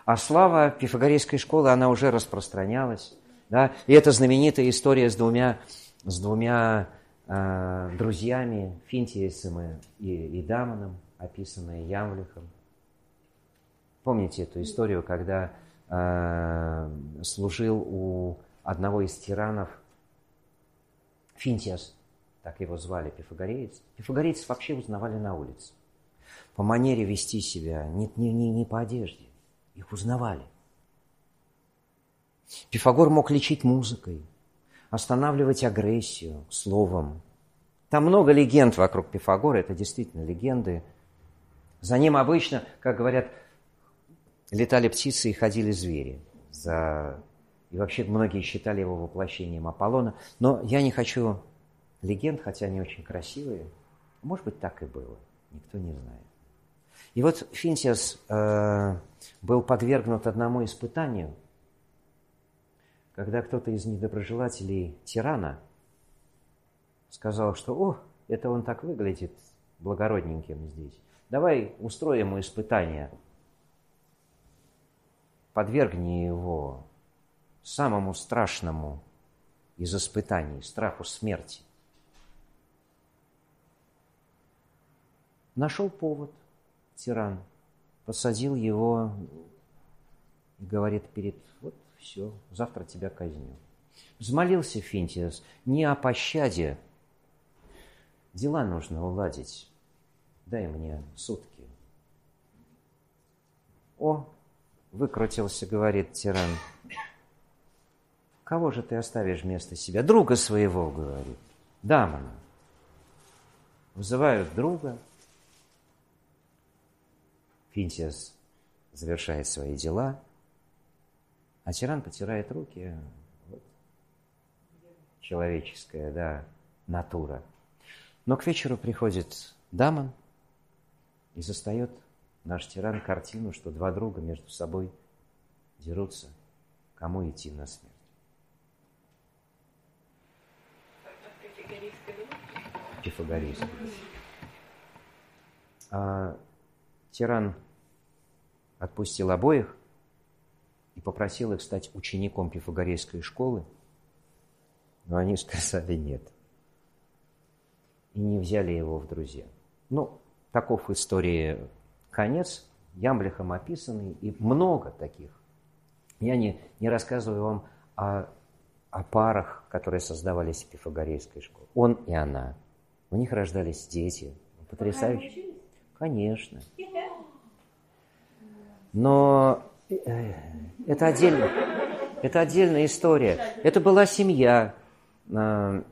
А слава пифагорейской школы, она уже распространялась. Да? И это знаменитая история с двумя, с двумя э, друзьями, Финтиесом и, и Дамоном, описанная Ямвлихом. Помните эту историю, когда служил у одного из тиранов Финтиас, так его звали, пифагореец. Пифагорейцев вообще узнавали на улице. по манере вести себя, не, не, не, не по одежде. Их узнавали. Пифагор мог лечить музыкой, останавливать агрессию словом. Там много легенд вокруг Пифагора, это действительно легенды. За ним обычно, как говорят, летали птицы и ходили звери. За... И вообще многие считали его воплощением Аполлона. Но я не хочу легенд, хотя они очень красивые. Может быть, так и было. Никто не знает. И вот Финтиас э, был подвергнут одному испытанию, когда кто-то из недоброжелателей тирана сказал, что «О, это он так выглядит благородненьким здесь. Давай устроим ему испытание. Подвергни его самому страшному из испытаний, страху смерти. Нашел повод тиран, посадил его и говорит перед, вот все, завтра тебя казню. Взмолился Финтиас не о пощаде, дела нужно уладить, дай мне сутки. О, выкрутился, говорит тиран. Кого же ты оставишь вместо себя? Друга своего, говорит. Дамона. Вызывают друга, Финтиас завершает свои дела, а тиран потирает руки. Вот. Человеческая, да, натура. Но к вечеру приходит Дамон и застает наш тиран картину, что два друга между собой дерутся, кому идти на смерть. Пифагорейская. А Тиран отпустил обоих и попросил их стать учеником Пифагорейской школы, но они сказали нет. И не взяли его в друзья. Ну, таков истории конец, Ямблихом описанный, и много таких. Я не, не рассказываю вам о, о парах, которые создавались в Пифагорейской школе. Он и она. У них рождались дети. Потрясающие. Конечно. Но э, это отдельно. Это отдельная история. Это была семья. А,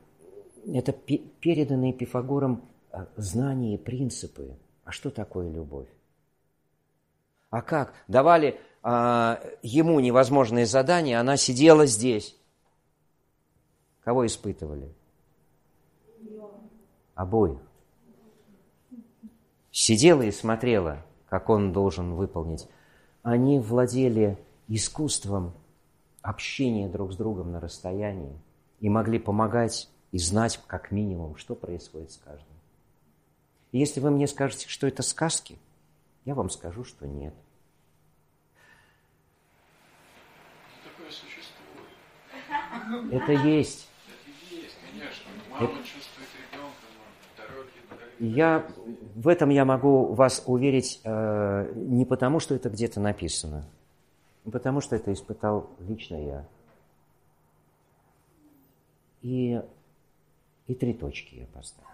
это переданные Пифагором а, знания и принципы. А что такое любовь? А как? Давали а, ему невозможные задания, она сидела здесь. Кого испытывали? Обоих. Сидела и смотрела, как он должен выполнить они владели искусством общения друг с другом на расстоянии и могли помогать и знать как минимум, что происходит с каждым. И если вы мне скажете, что это сказки, я вам скажу, что нет. Такое существует. Это есть. Это есть, конечно. Мама это... чувствует ребенка, второй я в этом я могу вас уверить э, не потому, что это где-то написано, а потому что это испытал лично я. И, и три точки я поставил.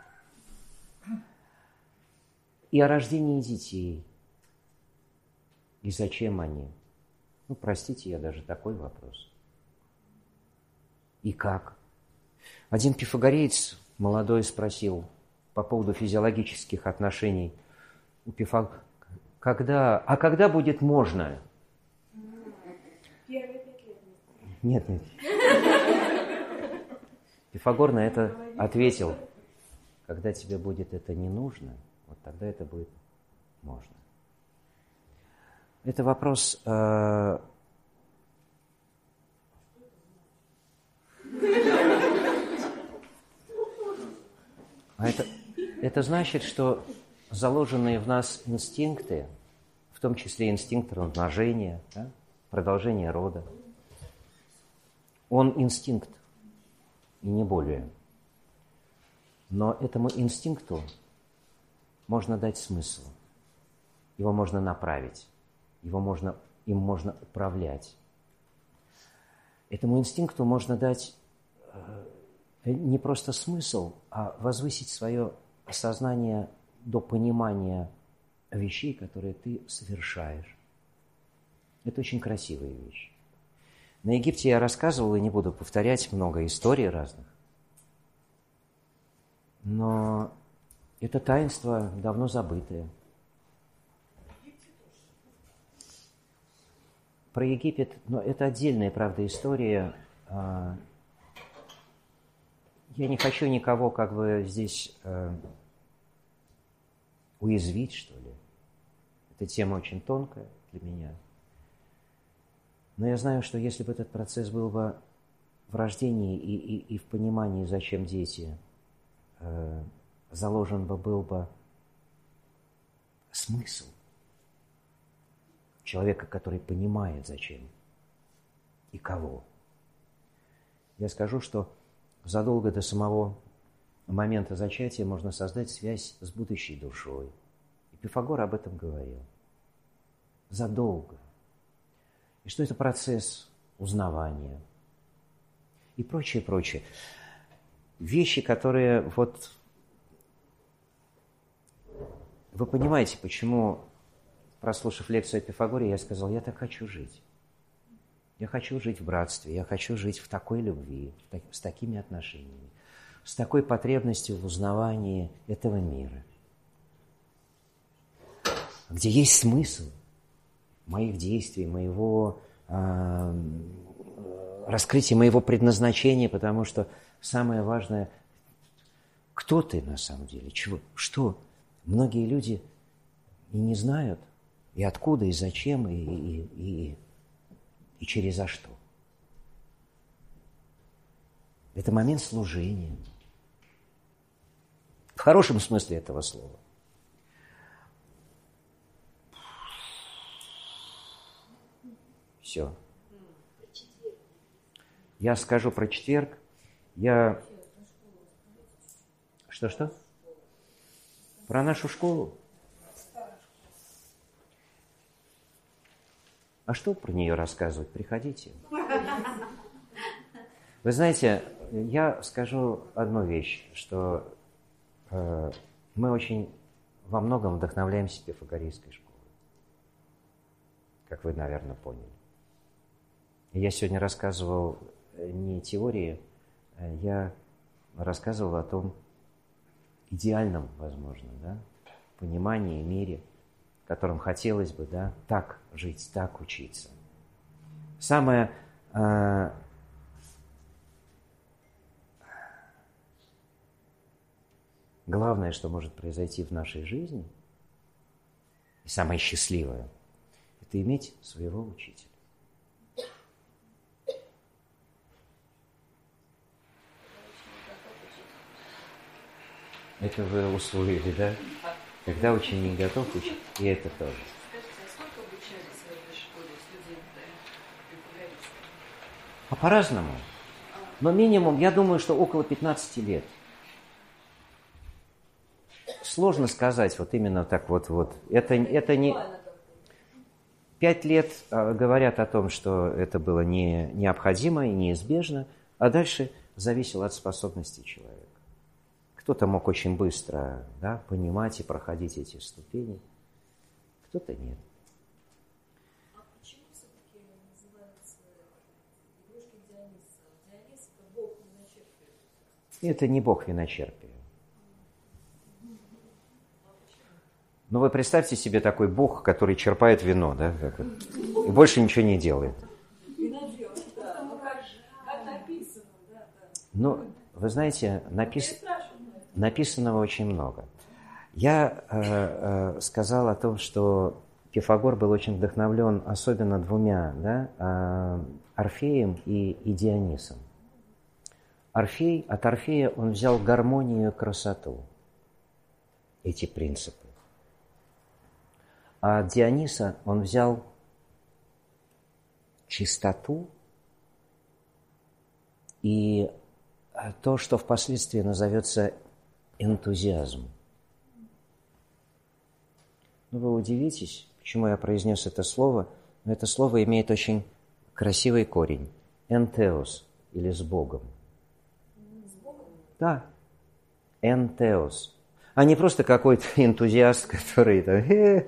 И о рождении детей. И зачем они? Ну, простите, я даже такой вопрос. И как? Один пифагореец молодой спросил – по поводу физиологических отношений у Пифаг... Когда... А когда будет можно? Нет, нет. Пифагор на это ответил. Когда тебе будет это не нужно, вот тогда это будет можно. Это вопрос... Э... А это, это значит, что заложенные в нас инстинкты, в том числе инстинкт размножения, да, продолжения рода, он инстинкт, и не более. Но этому инстинкту можно дать смысл, его можно направить, его можно, им можно управлять. Этому инстинкту можно дать э, не просто смысл, а возвысить свое осознание до понимания вещей, которые ты совершаешь. Это очень красивые вещи. На Египте я рассказывал и не буду повторять много историй разных. Но это таинство давно забытое. Про Египет, но это отдельная, правда, история. А, я не хочу никого как бы здесь э, уязвить, что ли. Эта тема очень тонкая для меня. Но я знаю, что если бы этот процесс был бы в рождении и, и, и в понимании, зачем дети, э, заложен бы был бы смысл человека, который понимает, зачем и кого. Я скажу, что задолго до самого момента зачатия можно создать связь с будущей душой. И Пифагор об этом говорил. Задолго. И что это процесс узнавания. И прочее, прочее. Вещи, которые вот... Вы понимаете, почему, прослушав лекцию о Пифагоре, я сказал, я так хочу жить. Я хочу жить в братстве, я хочу жить в такой любви, с такими отношениями, с такой потребностью в узнавании этого мира, где есть смысл моих действий, моего э, раскрытия моего предназначения, потому что самое важное, кто ты на самом деле, чего, что. Многие люди и не знают, и откуда, и зачем, и, и, и, и через за что. Это момент служения. В хорошем смысле этого слова. Все. Я скажу про четверг. Я... Что-что? Про нашу школу? А что про нее рассказывать? Приходите. Вы знаете, я скажу одну вещь, что э, мы очень во многом вдохновляемся пифагорейской школой. Как вы, наверное, поняли. Я сегодня рассказывал э, не теории, а я рассказывал о том идеальном, возможно, да, понимании, мире – которым хотелось бы, да, так жить, так учиться. Самое э, главное, что может произойти в нашей жизни, и самое счастливое, это иметь своего учителя. Это вы усвоили, да? Когда ученик готов учить, и это тоже. А по-разному. Но минимум, я думаю, что около 15 лет. Сложно сказать вот именно так вот. вот. Это, это не... Пять лет а, говорят о том, что это было не, необходимо и неизбежно, а дальше зависело от способностей человека. Кто-то мог очень быстро да, понимать и проходить эти ступени, кто-то нет. А это не бог виночерпия. Ну вы представьте себе такой бог, который черпает вино, да, и больше ничего не делает. Ну, вы знаете, написано... Написанного очень много. Я э, э, сказал о том, что Пифагор был очень вдохновлен особенно двумя, да, э, Орфеем и, и Дионисом. Орфей, от Орфея он взял гармонию и красоту, эти принципы. А от Диониса он взял чистоту и то, что впоследствии назовется энтузиазм. Ну, вы удивитесь, почему я произнес это слово, но это слово имеет очень красивый корень. Энтеос, или с Богом. С Богом? Да. Энтеос. а не просто какой-то энтузиаст, который там... Это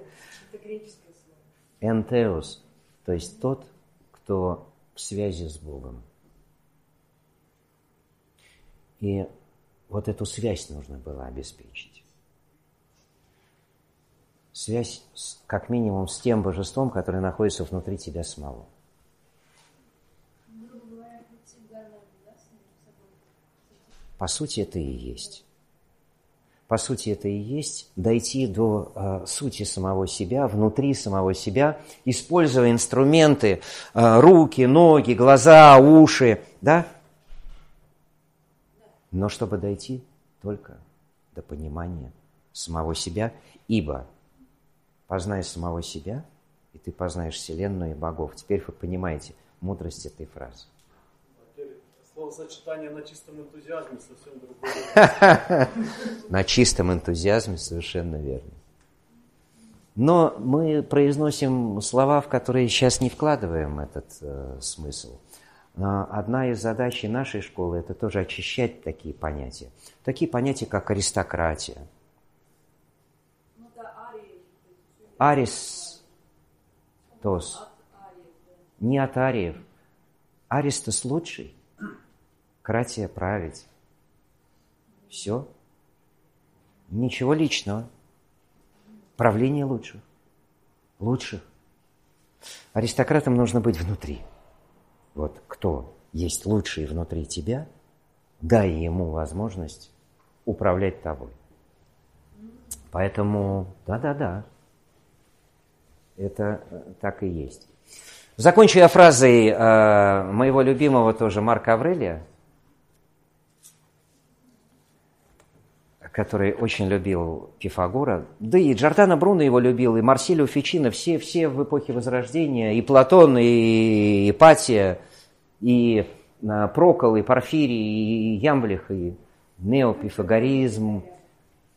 греческое слово. Энтеос, то есть тот, кто в связи с Богом. И вот эту связь нужно было обеспечить. Связь с, как минимум с тем божеством, которое находится внутри тебя самого. По сути, это и есть. По сути, это и есть дойти до э, сути самого себя, внутри самого себя, используя инструменты, э, руки, ноги, глаза, уши, да? Но чтобы дойти только до понимания самого себя, ибо познай самого себя, и ты познаешь Вселенную и богов. Теперь вы понимаете мудрость этой фразы. Словосочетание на чистом энтузиазме совсем другое. На чистом энтузиазме совершенно верно. Но мы произносим слова, в которые сейчас не вкладываем этот э, смысл. Одна из задач нашей школы – это тоже очищать такие понятия. Такие понятия, как аристократия. Арис, тос. Не от ариев. Аристос лучший. Кратия править. Все. Ничего личного. Правление лучших. Лучших. Аристократам нужно быть внутри. Вот кто есть лучший внутри тебя, дай ему возможность управлять тобой. Поэтому, да-да-да, это э, так и есть. Закончу я фразой э, моего любимого тоже Марка Аврелия, который очень любил Пифагора, да и Джордано Бруно его любил, и Марсилио Фичино, все, все в эпохе Возрождения, и Платон, и Ипатия, и а, Прокол, и Порфирий, и Ямблих, и неопифагоризм.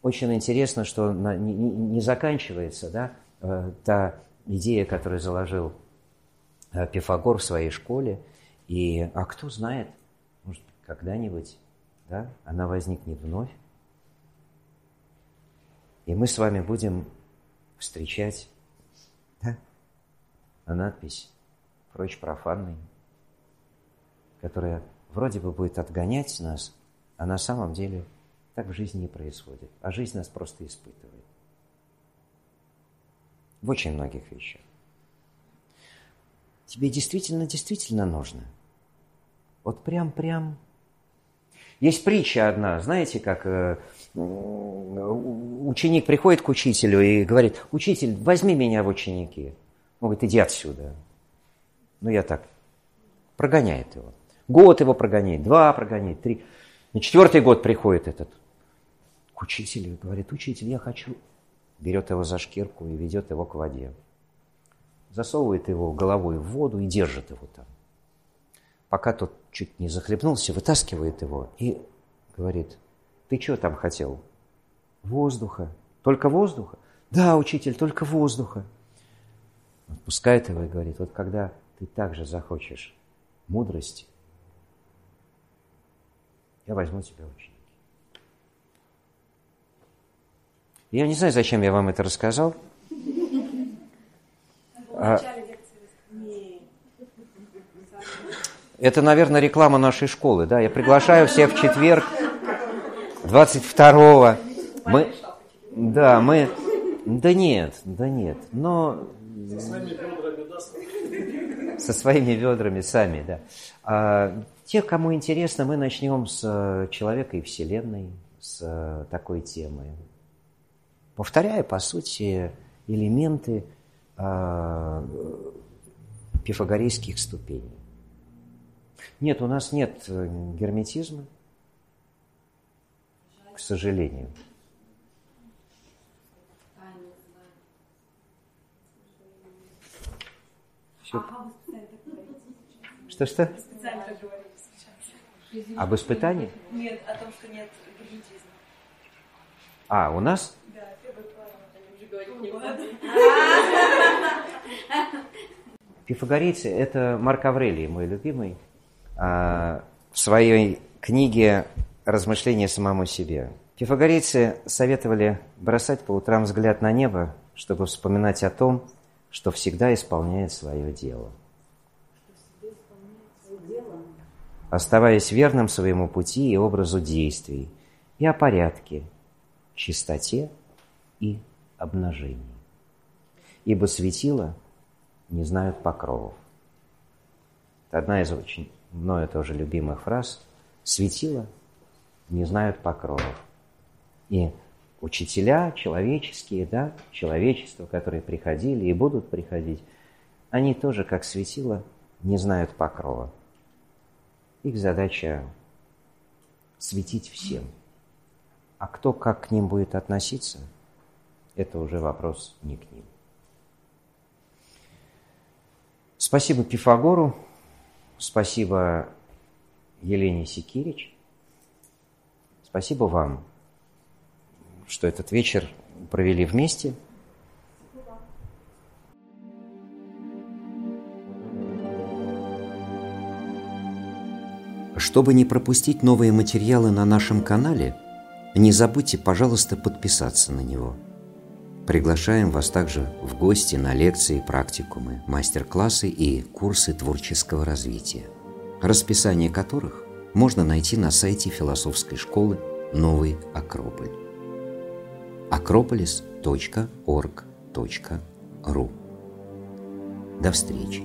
Очень интересно, что не, заканчивается да, э, та идея, которую заложил э, Пифагор в своей школе. И, а кто знает, может, когда-нибудь да, она возникнет вновь. И мы с вами будем встречать да, на надпись «Прочь профанный», которая вроде бы будет отгонять нас, а на самом деле так в жизни не происходит. А жизнь нас просто испытывает. В очень многих вещах. Тебе действительно, действительно нужно. Вот прям-прям. Есть притча одна, знаете, как э, ученик приходит к учителю и говорит, учитель, возьми меня в ученики. Он говорит, иди отсюда. Ну, я так, прогоняет его. Год его прогоняет, два прогоняет, три. На четвертый год приходит этот к учителю и говорит, учитель, я хочу. Берет его за шкирку и ведет его к воде. Засовывает его головой в воду и держит его там. Пока тот чуть не захлебнулся, вытаскивает его и говорит, ты что там хотел? Воздуха. Только воздуха? Да, учитель, только воздуха. Отпускает его и говорит, вот когда ты также захочешь мудрости, я возьму тебя ученики. Я не знаю, зачем я вам это рассказал. А-. Это, наверное, реклама нашей школы. Да? Я приглашаю всех в четверг, 22-го. Мы... Да, мы... Да нет, да нет. Но Со своими бедрами, да, сам. со своими ведрами сами, да. А, те, кому интересно, мы начнем с э, человека и Вселенной, с э, такой темы. Повторяя, по сути, элементы а, пифагорейских ступеней. Нет, у нас нет э, герметизма, к сожалению. Сейчас. Что-что? Специально так сейчас. Об испытании? Нет, о том, что нет герметизма. А, у нас? Да. Пифагорейцы – это Марк Аврелий, мой любимый, а, в своей книге «Размышления самому себе». Пифагорейцы советовали бросать по утрам взгляд на небо, чтобы вспоминать о том, что всегда исполняет свое дело. Оставаясь верным своему пути и образу действий, и о порядке, чистоте и обнажении. Ибо светила не знают покровов. Это одна из очень мною тоже любимых фраз. Светила не знают покровов. И учителя человеческие, да, человечество, которые приходили и будут приходить, они тоже, как светило, не знают покрова. Их задача светить всем. А кто как к ним будет относиться, это уже вопрос не к ним. Спасибо Пифагору, спасибо Елене Секирич, спасибо вам что этот вечер провели вместе. Чтобы не пропустить новые материалы на нашем канале, не забудьте, пожалуйста, подписаться на него. Приглашаем вас также в гости на лекции, практикумы, мастер-классы и курсы творческого развития, расписание которых можно найти на сайте философской школы «Новый Акрополь» acropolis.org.ru. До встречи!